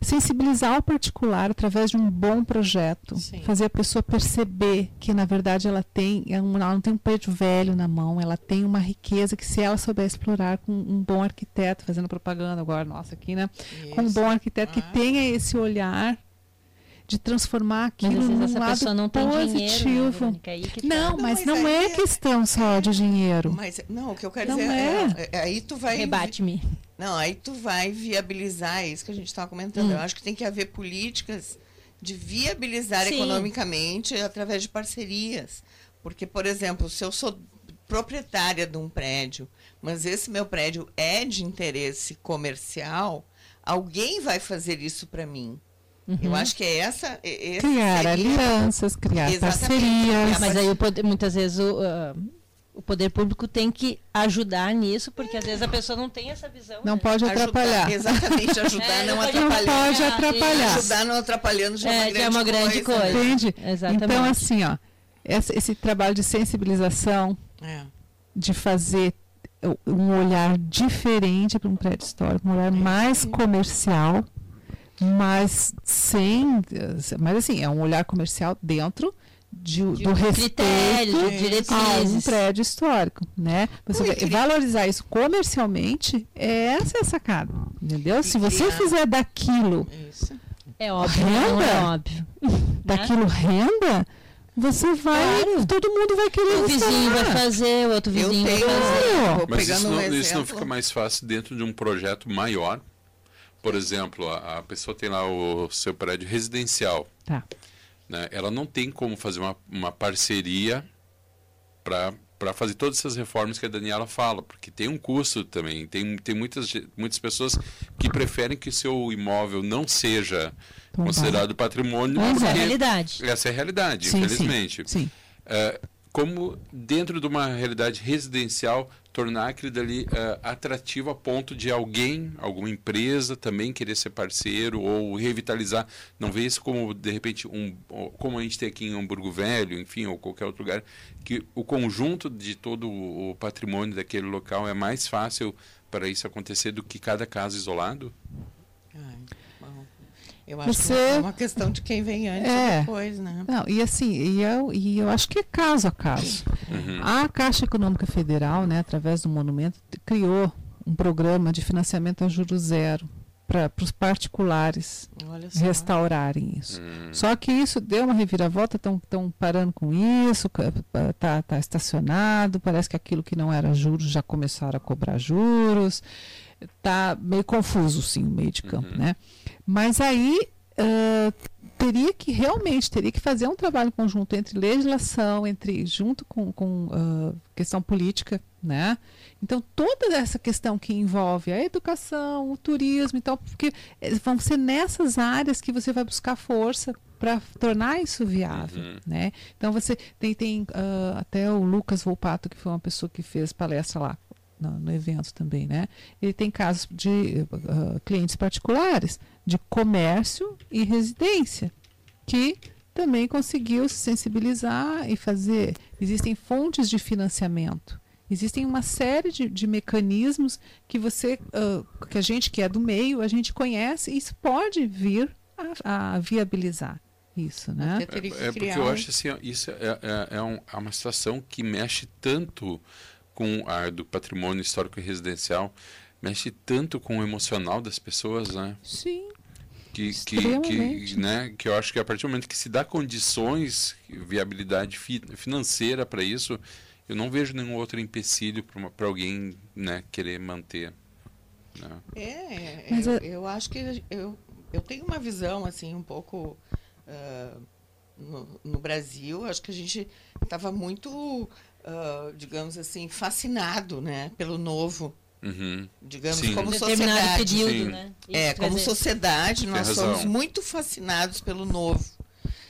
sensibilizar o particular através de um bom projeto, Sim. fazer a pessoa perceber que na verdade ela tem, ela não tem um prédio velho na mão, ela tem uma riqueza que se ela souber explorar com um bom arquiteto, fazendo propaganda agora, nossa aqui, né? Isso. Com um bom arquiteto ah. que tenha esse olhar de transformar aquilo num essa lado pessoa não tem positivo. Dinheiro, né, não, não, mas, mas não é, é questão só de dinheiro. Mas não, o que eu quero não dizer é. é, é aí tu vai rebate-me. Não, aí tu vai viabilizar isso que a gente estava comentando. Hum. Eu acho que tem que haver políticas de viabilizar Sim. economicamente através de parcerias. Porque, por exemplo, se eu sou proprietária de um prédio, mas esse meu prédio é de interesse comercial, alguém vai fazer isso para mim. Uhum. Eu acho que é essa. criar seria... alianças, criar Exatamente. parcerias. Mas aí muitas vezes o, uh, o poder público tem que ajudar nisso, porque às vezes a pessoa não tem essa visão. Não né? pode atrapalhar. Ajudar, exatamente, ajudar é, não, atrapalhar. Não pode atrapalhar. Ajudar não atrapalhando já é, é uma grande, é uma grande coisa. coisa. Entende? Exatamente. Então, assim, ó, esse, esse trabalho de sensibilização, é. de fazer um olhar diferente para um prédio histórico, um olhar mais comercial, mas sem. Mas assim, é um olhar comercial dentro de, de do respeito de a um prédio histórico, né? Você valorizar isso comercialmente, essa é a sacada, entendeu? Se você fizer daquilo isso. é óbvio, renda, é óbvio, daquilo renda, você vai, claro. todo mundo vai querer O vizinho vai fazer, o outro vizinho vai fazer. Mas isso não, um isso não fica mais fácil dentro de um projeto maior. Por exemplo, a, a pessoa tem lá o seu prédio residencial. Tá. Né? Ela não tem como fazer uma, uma parceria para para fazer todas essas reformas que a Daniela fala, porque tem um custo também. Tem, tem muitas, muitas pessoas que preferem que o seu imóvel não seja considerado patrimônio. Essa é a realidade. Essa é a realidade, sim, infelizmente. Sim, sim. É, como dentro de uma realidade residencial tornar aquilo dali uh, atrativo a ponto de alguém, alguma empresa também querer ser parceiro ou revitalizar, não ver isso como de repente um como a gente tem aqui em Hamburgo Velho, enfim, ou qualquer outro lugar, que o conjunto de todo o patrimônio daquele local é mais fácil para isso acontecer do que cada caso isolado? Eu acho Você... que é uma questão de quem vem antes é. ou depois, né? Não, e assim, e eu, e eu acho que é caso a caso. Uhum. A Caixa Econômica Federal, né, através do monumento, criou um programa de financiamento a juros zero para os particulares restaurarem isso. Hum. Só que isso deu uma reviravolta, estão parando com isso, está tá estacionado, parece que aquilo que não era juros já começaram a cobrar juros. Está meio confuso, sim, o meio de campo. Uhum. Né? Mas aí uh, teria que realmente teria que fazer um trabalho conjunto entre legislação, entre junto com, com uh, questão política, né? Então toda essa questão que envolve a educação, o turismo, então porque eh, vão ser nessas áreas que você vai buscar força para tornar isso viável, uhum. né? Então você tem, tem uh, até o Lucas Volpato que foi uma pessoa que fez palestra lá no, no evento também, né? Ele tem casos de uh, clientes particulares de comércio e residência que também conseguiu se sensibilizar e fazer. Existem fontes de financiamento. Existem uma série de, de mecanismos que você, uh, que a gente que é do meio, a gente conhece e isso pode vir a, a viabilizar isso, né? É, é, porque eu acho assim, isso é, é, é, um, é uma situação que mexe tanto com a do patrimônio histórico e residencial, mexe tanto com o emocional das pessoas, né? Sim. Que, que, que, né, que eu acho que a partir do momento que se dá condições, viabilidade fi, financeira para isso, eu não vejo nenhum outro empecilho para alguém né, querer manter. Né? É, Mas eu, eu acho que eu, eu tenho uma visão assim um pouco uh, no, no Brasil, acho que a gente estava muito uh, digamos assim, fascinado né, pelo novo. Uhum. Digamos, Sim. como sociedade. Período, né? É, como sociedade, nós somos muito fascinados pelo novo.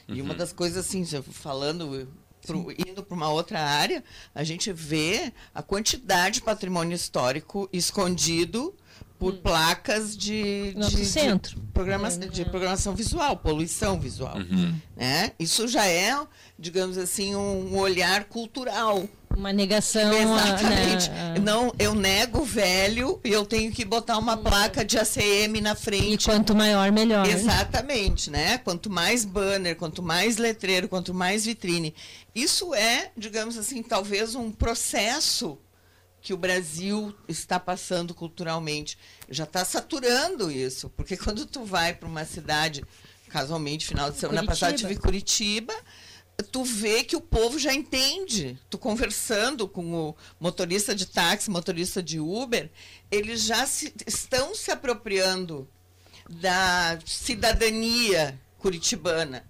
Uhum. E uma uhum. das coisas, assim, falando, pro, indo para uma outra área, a gente vê a quantidade de patrimônio histórico escondido por hum. placas de, de, centro. De, programa, é, de programação visual, poluição visual. Uhum. Né? Isso já é, digamos assim, um olhar cultural. Uma negação. Exatamente. A, né? Não, eu nego o velho e eu tenho que botar uma placa de ACM na frente. E quanto maior, melhor. Exatamente, né? Quanto mais banner, quanto mais letreiro, quanto mais vitrine. Isso é, digamos assim, talvez um processo que o Brasil está passando culturalmente. Já está saturando isso, porque quando tu vai para uma cidade, casualmente, final de semana passada tive Curitiba, tu vê que o povo já entende. Tu conversando com o motorista de táxi, motorista de Uber, eles já se, estão se apropriando da cidadania curitibana.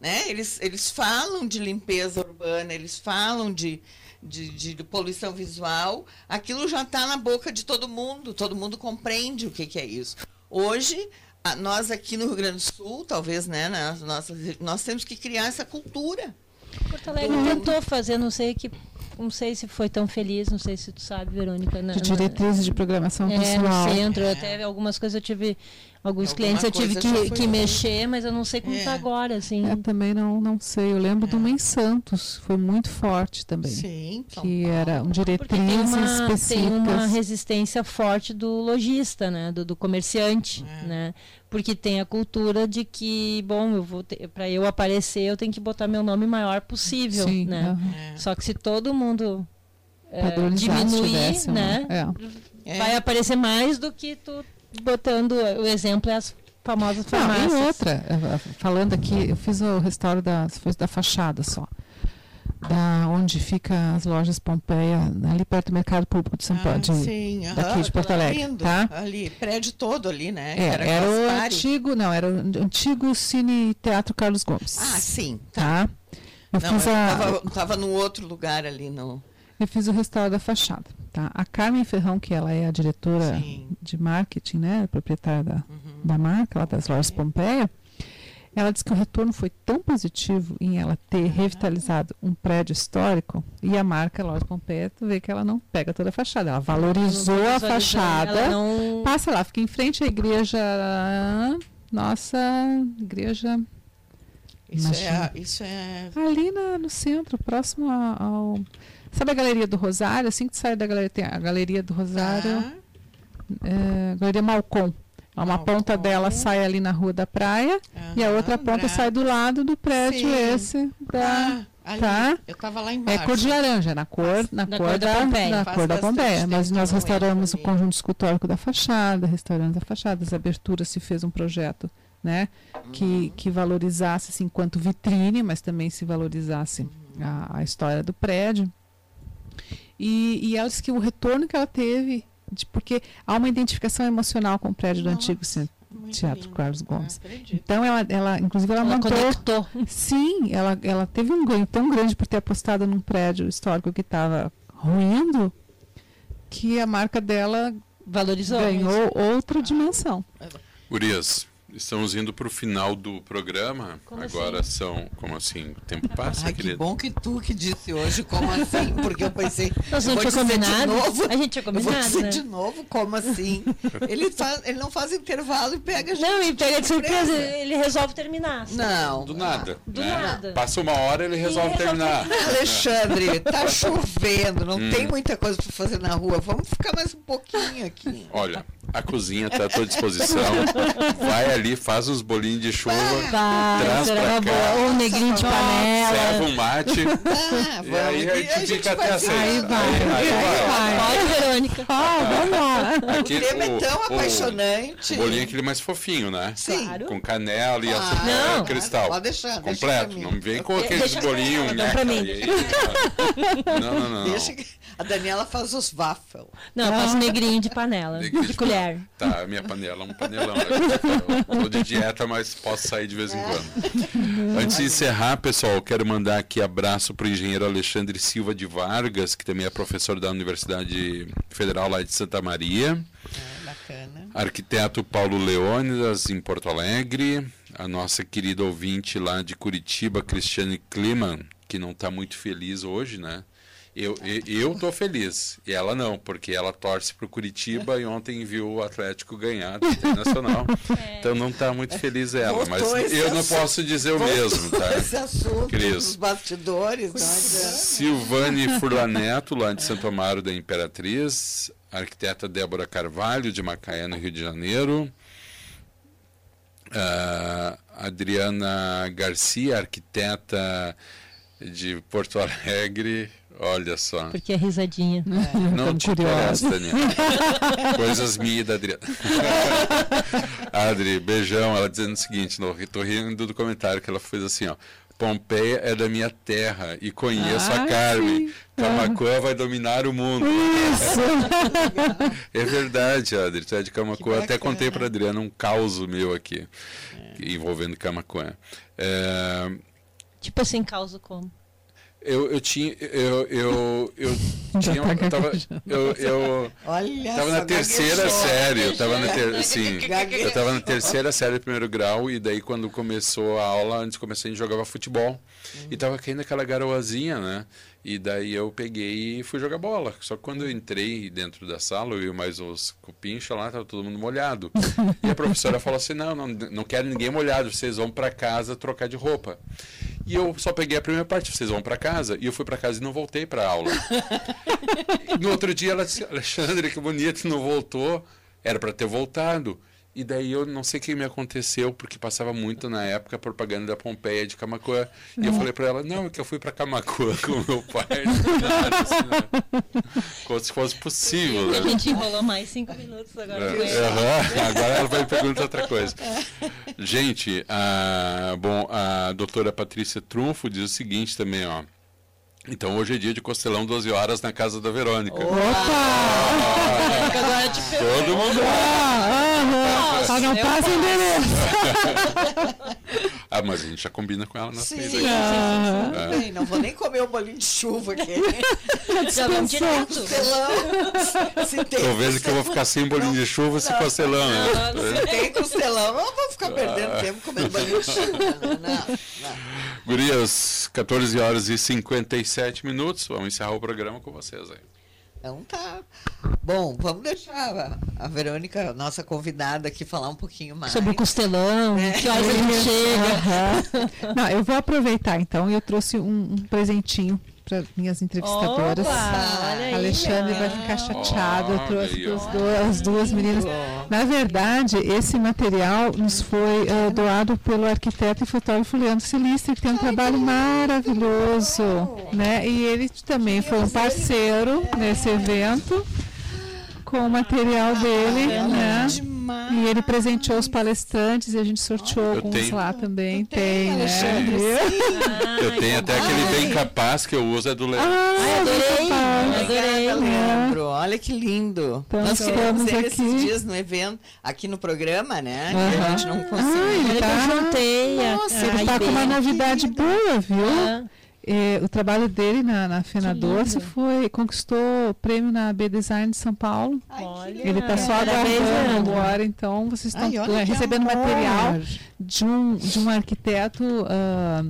Né? Eles, eles falam de limpeza urbana, eles falam de, de, de, de poluição visual, aquilo já está na boca de todo mundo, todo mundo compreende o que, que é isso. Hoje, nós aqui no Rio Grande do Sul, talvez, né, nós, nós temos que criar essa cultura. Porto Alegre do... tentou fazer, não sei que não sei se foi tão feliz, não sei se tu sabe, Verônica. Na, de diretrizes de programação é, no centro, é. até algumas coisas eu tive alguns clientes eu tive que, que mexer, mas eu não sei como está é. agora, assim. É, também não, não sei. Eu lembro é. de uma em Santos, foi muito forte também. Sim, que era um diretrizes tem uma, específicas. Tem uma resistência forte do lojista, né, do, do comerciante, é. né? Porque tem a cultura de que, bom, eu vou para eu aparecer, eu tenho que botar meu nome maior possível, Sim, né? Só que se todo mundo é, diminuir, né? É. Vai aparecer mais do que tu botando o exemplo é as famosas farmácias. Não, e outra, eh, falando aqui, eu fiz o restauro da, da fachada só. Da onde fica as lojas Pompeia, ali perto do Mercado Público de São ah, Paulo, de, sim, daqui de Porto Alegre, lindo, tá? Ali, prédio todo ali, né? É, era, era o antigo, não, era o antigo Cine Teatro Carlos Gomes. Ah, sim, tá. tá? Eu não, fiz a... Estava no outro lugar ali, no... Eu fiz o restauro da fachada. Tá? A Carmen Ferrão, que ela é a diretora Sim. de marketing, né, proprietária da, uhum. da marca, lá das lojas Pompeia, ela disse que o retorno foi tão positivo em ela ter uhum. revitalizado um prédio histórico e a marca Loja Pompeia, tu vê que ela não pega toda a fachada, ela valorizou a fachada, não... passa lá, fica em frente à igreja, nossa, igreja... Isso, é, isso é... Ali na, no centro, próximo ao Sabe a Galeria do Rosário? Assim que tu sai da galeria, tem a Galeria do Rosário, ah. é, Galeria Malcom. Uma Malcom. ponta dela sai ali na Rua da Praia e a outra ponta sai do lado do prédio Sim. esse da... Ah, tá? Eu estava lá embaixo. É cor de laranja, na cor, na, na cor, da, Pompeia. Na cor da Pompeia. Mas nós restauramos o conjunto escultórico da fachada, restauramos a fachada, as aberturas se fez um projeto né, uhum. que, que valorizasse assim, enquanto vitrine, mas também se valorizasse uhum. a, a história do prédio. E, e ela disse que o retorno que ela teve, de, porque há uma identificação emocional com o prédio Nossa, do antigo Teatro lindo. Carlos Gomes. Então ela, ela inclusive ela, ela montou, conectou. Sim, ela, ela teve um ganho tão grande por ter apostado num prédio histórico que estava ruindo, que a marca dela valorizou, ganhou outra dimensão. Urias, Estamos indo para o final do programa. Como Agora assim? são. Como assim? O tempo passa, Ai, querido? Que bom que tu que disse hoje, como assim? Porque eu pensei. Nós não tinha combinado. Novo, a gente tinha combinado. Eu vou dizer né? de novo, como assim? ele, faz, ele não faz intervalo e pega a gente. Não, e pega de surpresa. Ele resolve terminar. Assim. Não. Do nada. Do né? nada. Passa uma hora ele resolve ele terminar. Resolve... Alexandre, tá chovendo, não hum. tem muita coisa para fazer na rua. Vamos ficar mais um pouquinho aqui. Olha, a cozinha está à tua disposição. Vai ali, faz os bolinhos de chuva, tá, traz pra cá. Ou um negrinho de panela. Serva um mate. Ah, e aí a gente, a gente fica até às seis. Aí vai. Aí, vai. vai. Pode, Verônica. Ah, vamos lá. Aquele, o tema é tão apaixonante. O bolinho é aquele mais fofinho, né? Sim. Claro. Com canela e açúcar não, cristal. Pode deixar. Completo. Deixa não vem com aqueles bolinhos, né? Pra mim. Não, não, não. Deixa que a Daniela faz os waffles. Não, eu faço negrinho de panela. Negrinho de, de colher. Tá, minha panela é um panelão. Eu tô de dieta, mas posso sair de vez em quando. Antes de encerrar, pessoal, quero mandar aqui abraço para o engenheiro Alexandre Silva de Vargas, que também é professor da Universidade Federal lá de Santa Maria. É, bacana. Arquiteto Paulo Leônidas, em Porto Alegre. A nossa querida ouvinte lá de Curitiba, Cristiane Kliman, que não está muito feliz hoje, né? Eu, eu, eu tô feliz. E ela não, porque ela torce pro Curitiba e ontem viu o Atlético ganhar do Internacional. É. Então não está muito feliz ela. mas eu não posso dizer o mesmo, tá? Esse assunto Cris. dos bastidores. Não Silvane Furlaneto, lá de Santo Amaro da Imperatriz. Arquiteta Débora Carvalho, de Macaé, no Rio de Janeiro. Uh, Adriana Garcia, arquiteta de Porto Alegre. Olha só. Porque é risadinha. É. Não te interessa, Daniela. Coisas minhas da Adriana. Adri, beijão. Ela dizendo o seguinte, no, tô rindo do comentário que ela fez assim, ó. Pompeia é da minha terra e conheço Ai, a Carmen. Camacuã vai dominar o mundo. Isso! é verdade, Adri. Tu é de Camacuã. Até contei para Adriana um caos meu aqui, é. envolvendo Camacuã. É, Tipo assim, causa como? Eu, eu tinha. Eu, eu, eu tinha. Eu tava, eu, eu Olha tava na terceira série. Eu tava na, ter, sim, eu tava na terceira série do primeiro grau. E daí, quando começou a aula, antes de começar, a gente jogava futebol. E tava caindo aquela garoazinha, né? E daí eu peguei e fui jogar bola. Só que quando eu entrei dentro da sala, eu e mais os cupincha lá, tava todo mundo molhado. E a professora falou assim: não, não, não quero ninguém molhado, vocês vão para casa trocar de roupa. E eu só peguei a primeira parte, vocês vão para casa. E eu fui para casa e não voltei para aula. No outro dia ela disse: Alexandre, que bonito, não voltou. Era para ter voltado. E daí eu não sei o que me aconteceu, porque passava muito na época a propaganda da Pompeia de Camacuã. E eu falei para ela, não, é que eu fui para Camacuã com o meu pai. assim, né? Como se fosse possível. A Né? gente enrolou mais cinco minutos agora. É, agora ela vai me perguntar outra coisa. Gente, a, bom, a doutora Patrícia Trunfo diz o seguinte também, ó. Então hoje é dia de costelão 12 horas na casa da Verônica. Agora te pergunto. Todo mundo. Só não passa endereço. Ah, mas a gente já combina com ela na Sim, sim, bem. Não vou nem comer o bolinho de chuva aqui. Já vamos direto. Costelão. Se tem Tô vendo que eu vou ficar sem bolinho de chuva se costelão, né? Se tem costelão, eu não vou ficar perdendo tempo comendo bolinho de chuva. Não, não. Gurias, 14 horas e 57 minutos. Vamos encerrar o programa com vocês aí. Então tá. Bom, vamos deixar a, Verônica, nossa convidada, aqui falar um pouquinho mais. Sobre o costelão, É. que horas a gente chega. Não, eu vou aproveitar então e eu trouxe um, um presentinho para minhas entrevistadoras. Opa, aí, Alexandre vai ficar chateado. Eu trouxe as duas meninas. Na verdade, esse material nos foi eh, doado pelo arquiteto e fotógrafo Leandro Silistri, que tem um trabalho maravilhoso. Né? E ele também foi um parceiro nesse evento com o material dele. né? Demais. E ele presenteou os palestrantes e a gente sorteou Eu alguns tenho. lá também. Tem, Tem, né? Alexandre, Eu tenho até aquele bem capaz que eu uso é do Leandro. Ah, adorei, capaz. adorei. Obrigada, Leandro. Olha que lindo. Então, Nós estamos ele aqui. esses dias no evento, aqui no programa, né? Que a gente não Ah, conseguiu. ele Eu tá- juntei a, Nossa, Ele tá com uma novidade boa, viu? É, o trabalho dele na, na Fena Doce foi conquistou o prêmio na B Design de São Paulo. Ai. Ele está só aguardando agora, então vocês estão Ai, eh, recebendo amor. material de um, de um arquiteto ah,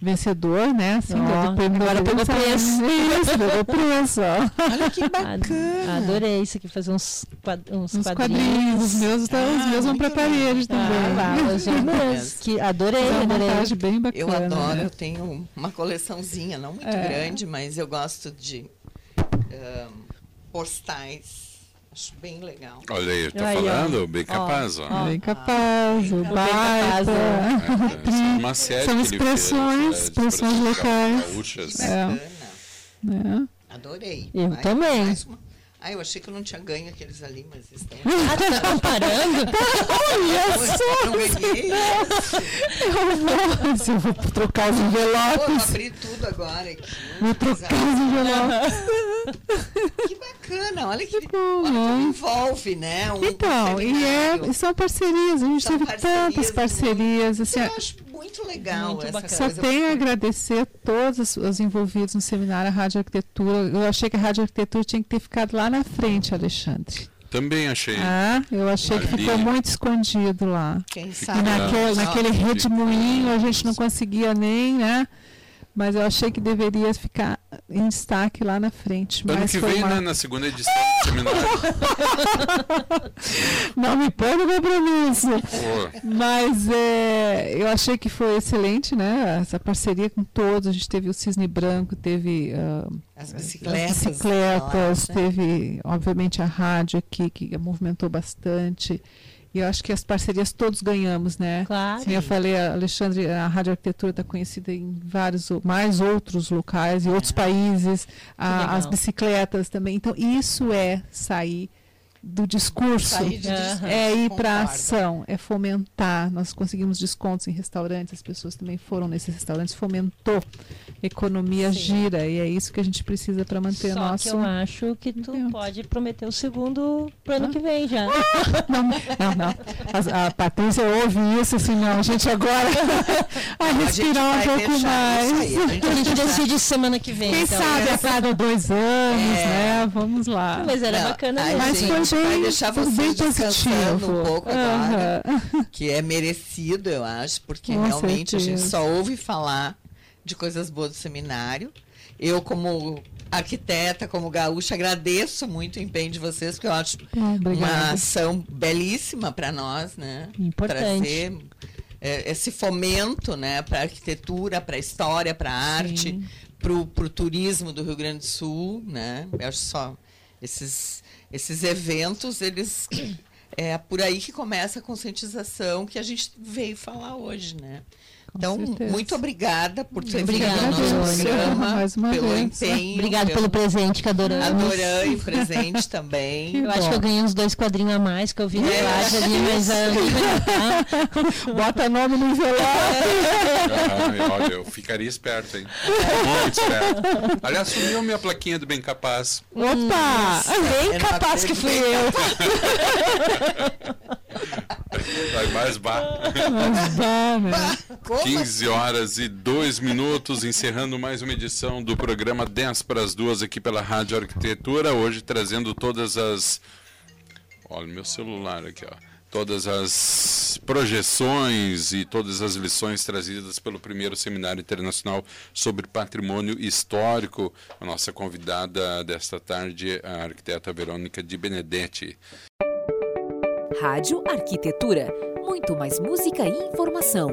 vencedor, né? Assim, Ó, do prêmio agora pegou preço. Isso, pegou preço. Olha que bacana. adorei isso aqui, fazer uns, quad, uns Uns quadrinhos. quadrinhos, os meus, tá- os Ah, meus vão muito para parede também. Ah, lá, os meus, que adorei, É uma adorei. montagem bem bacana. Eu adoro, né? eu tenho uma coleçãozinha, não muito É. grande, mas eu gosto de ahn, postais. Acho bem legal. Olha aí, eu tô Aí, ó. falando, bem Ó, capaz, ó. ó. Bem capaz, o bem capaz, baita. É, é, uma série São expressões, fez, é, expressões locais. gaúchas. É. né? Adorei. Eu Vai, também. mais uma. Ah, eu achei que eu não tinha ganho aqueles ali, mas estão. Ah, tá comparando? Eu não ganhei. Eu vou, se eu vou trocar os Pô, eu envelopes. abri tudo agora aqui. Vou trocar os envelopes. Que bacana, olha que, bom, olha envolve, né? Um Então, e, é, são parcerias, a gente São teve parcerias tantas parcerias. Assim, Eu acho muito legal Muito essa bacana. só tenho a agradecer todos os, os envolvidos no seminário Rádio Arquitetura. Eu achei que a Rádio Arquitetura tinha que ter ficado lá na frente, Alexandre. Também achei. Ah, eu achei que Ali. ficou muito escondido lá. Quem E sabe. naquele, Só naquele fica- redemoinho a gente não conseguia nem, né? Mas eu achei que deveria ficar em destaque lá na frente. Ano Mas que foi vem, uma- né, na segunda edição do seminário. Não me põe no compromisso. Pô, Mas é, eu achei que foi excelente, né? Essa parceria com todos. A gente teve o Cisne Branco, teve ah, As as bicicletas. bicicletas, lá, né? teve, obviamente, a rádio aqui, que movimentou bastante. E eu acho que as parcerias todos ganhamos, né? Claro. Como eu falei, a Alexandre, a Rádio Arquitetura está conhecida em vários, mais outros locais, em outros países, a- as bicicletas também. Então, isso é sair do discurso, é ir para ação, é fomentar. Nós conseguimos descontos em restaurantes, as pessoas também foram nesses restaurantes, fomentou, economia Sim. gira e é isso que a gente precisa para manter Só nosso. Que eu acho que tu pode prometer o segundo para ano ah? que vem já. Não, não, não. A, a Patrícia ouve isso, assim, não, a gente agora a respirar um pouco mais. Aí, a, gente, a gente decide semana que vem. Quem então. sabe a cada dois anos, é. né? Vamos lá. Mas era não, bacana. Mas foi vai deixar vocês descansando um pouco agora, que é merecido, eu acho, porque Com realmente certeza. a gente só ouve falar de coisas boas do seminário. Eu, como arquiteta, como gaúcha, agradeço muito o empenho de vocês, porque eu acho ah, uma ação belíssima para nós, né? Importante. Trazer é, esse fomento né, para a arquitetura, para a história, para a arte, para o turismo do Rio Grande do Sul. Né? Eu acho só esses esses eventos, eles é por aí que começa a conscientização que a gente veio falar hoje, né? Então, muito obrigada por ter obrigada, vindo ao nosso programa, mais uma pelo vez. empenho. Obrigada pelo, pelo presente que adoramos. Adorei o presente também. Que eu bom. acho que eu ganhei uns dois quadrinhos a mais que eu vi no é. ali, mas a Bota nome no envelope. Ah, olha, eu ficaria esperto, hein? Muito esperto. Aliás, sumiu minha plaquinha do Bem Capaz. Opa! Hum, bem capaz que fui eu. Vai mais bar. Mais bar, né? 15 horas e 2 minutos, encerrando mais uma edição do programa 10 para as duas aqui pela Rádio Arquitetura. Hoje trazendo todas as. Olha, meu celular aqui, ó. Todas as projeções e todas as lições trazidas pelo primeiro Seminário Internacional sobre Patrimônio Histórico. A nossa convidada desta tarde, a arquiteta Verônica de Benedetti. Rádio Arquitetura. Muito mais música e informação.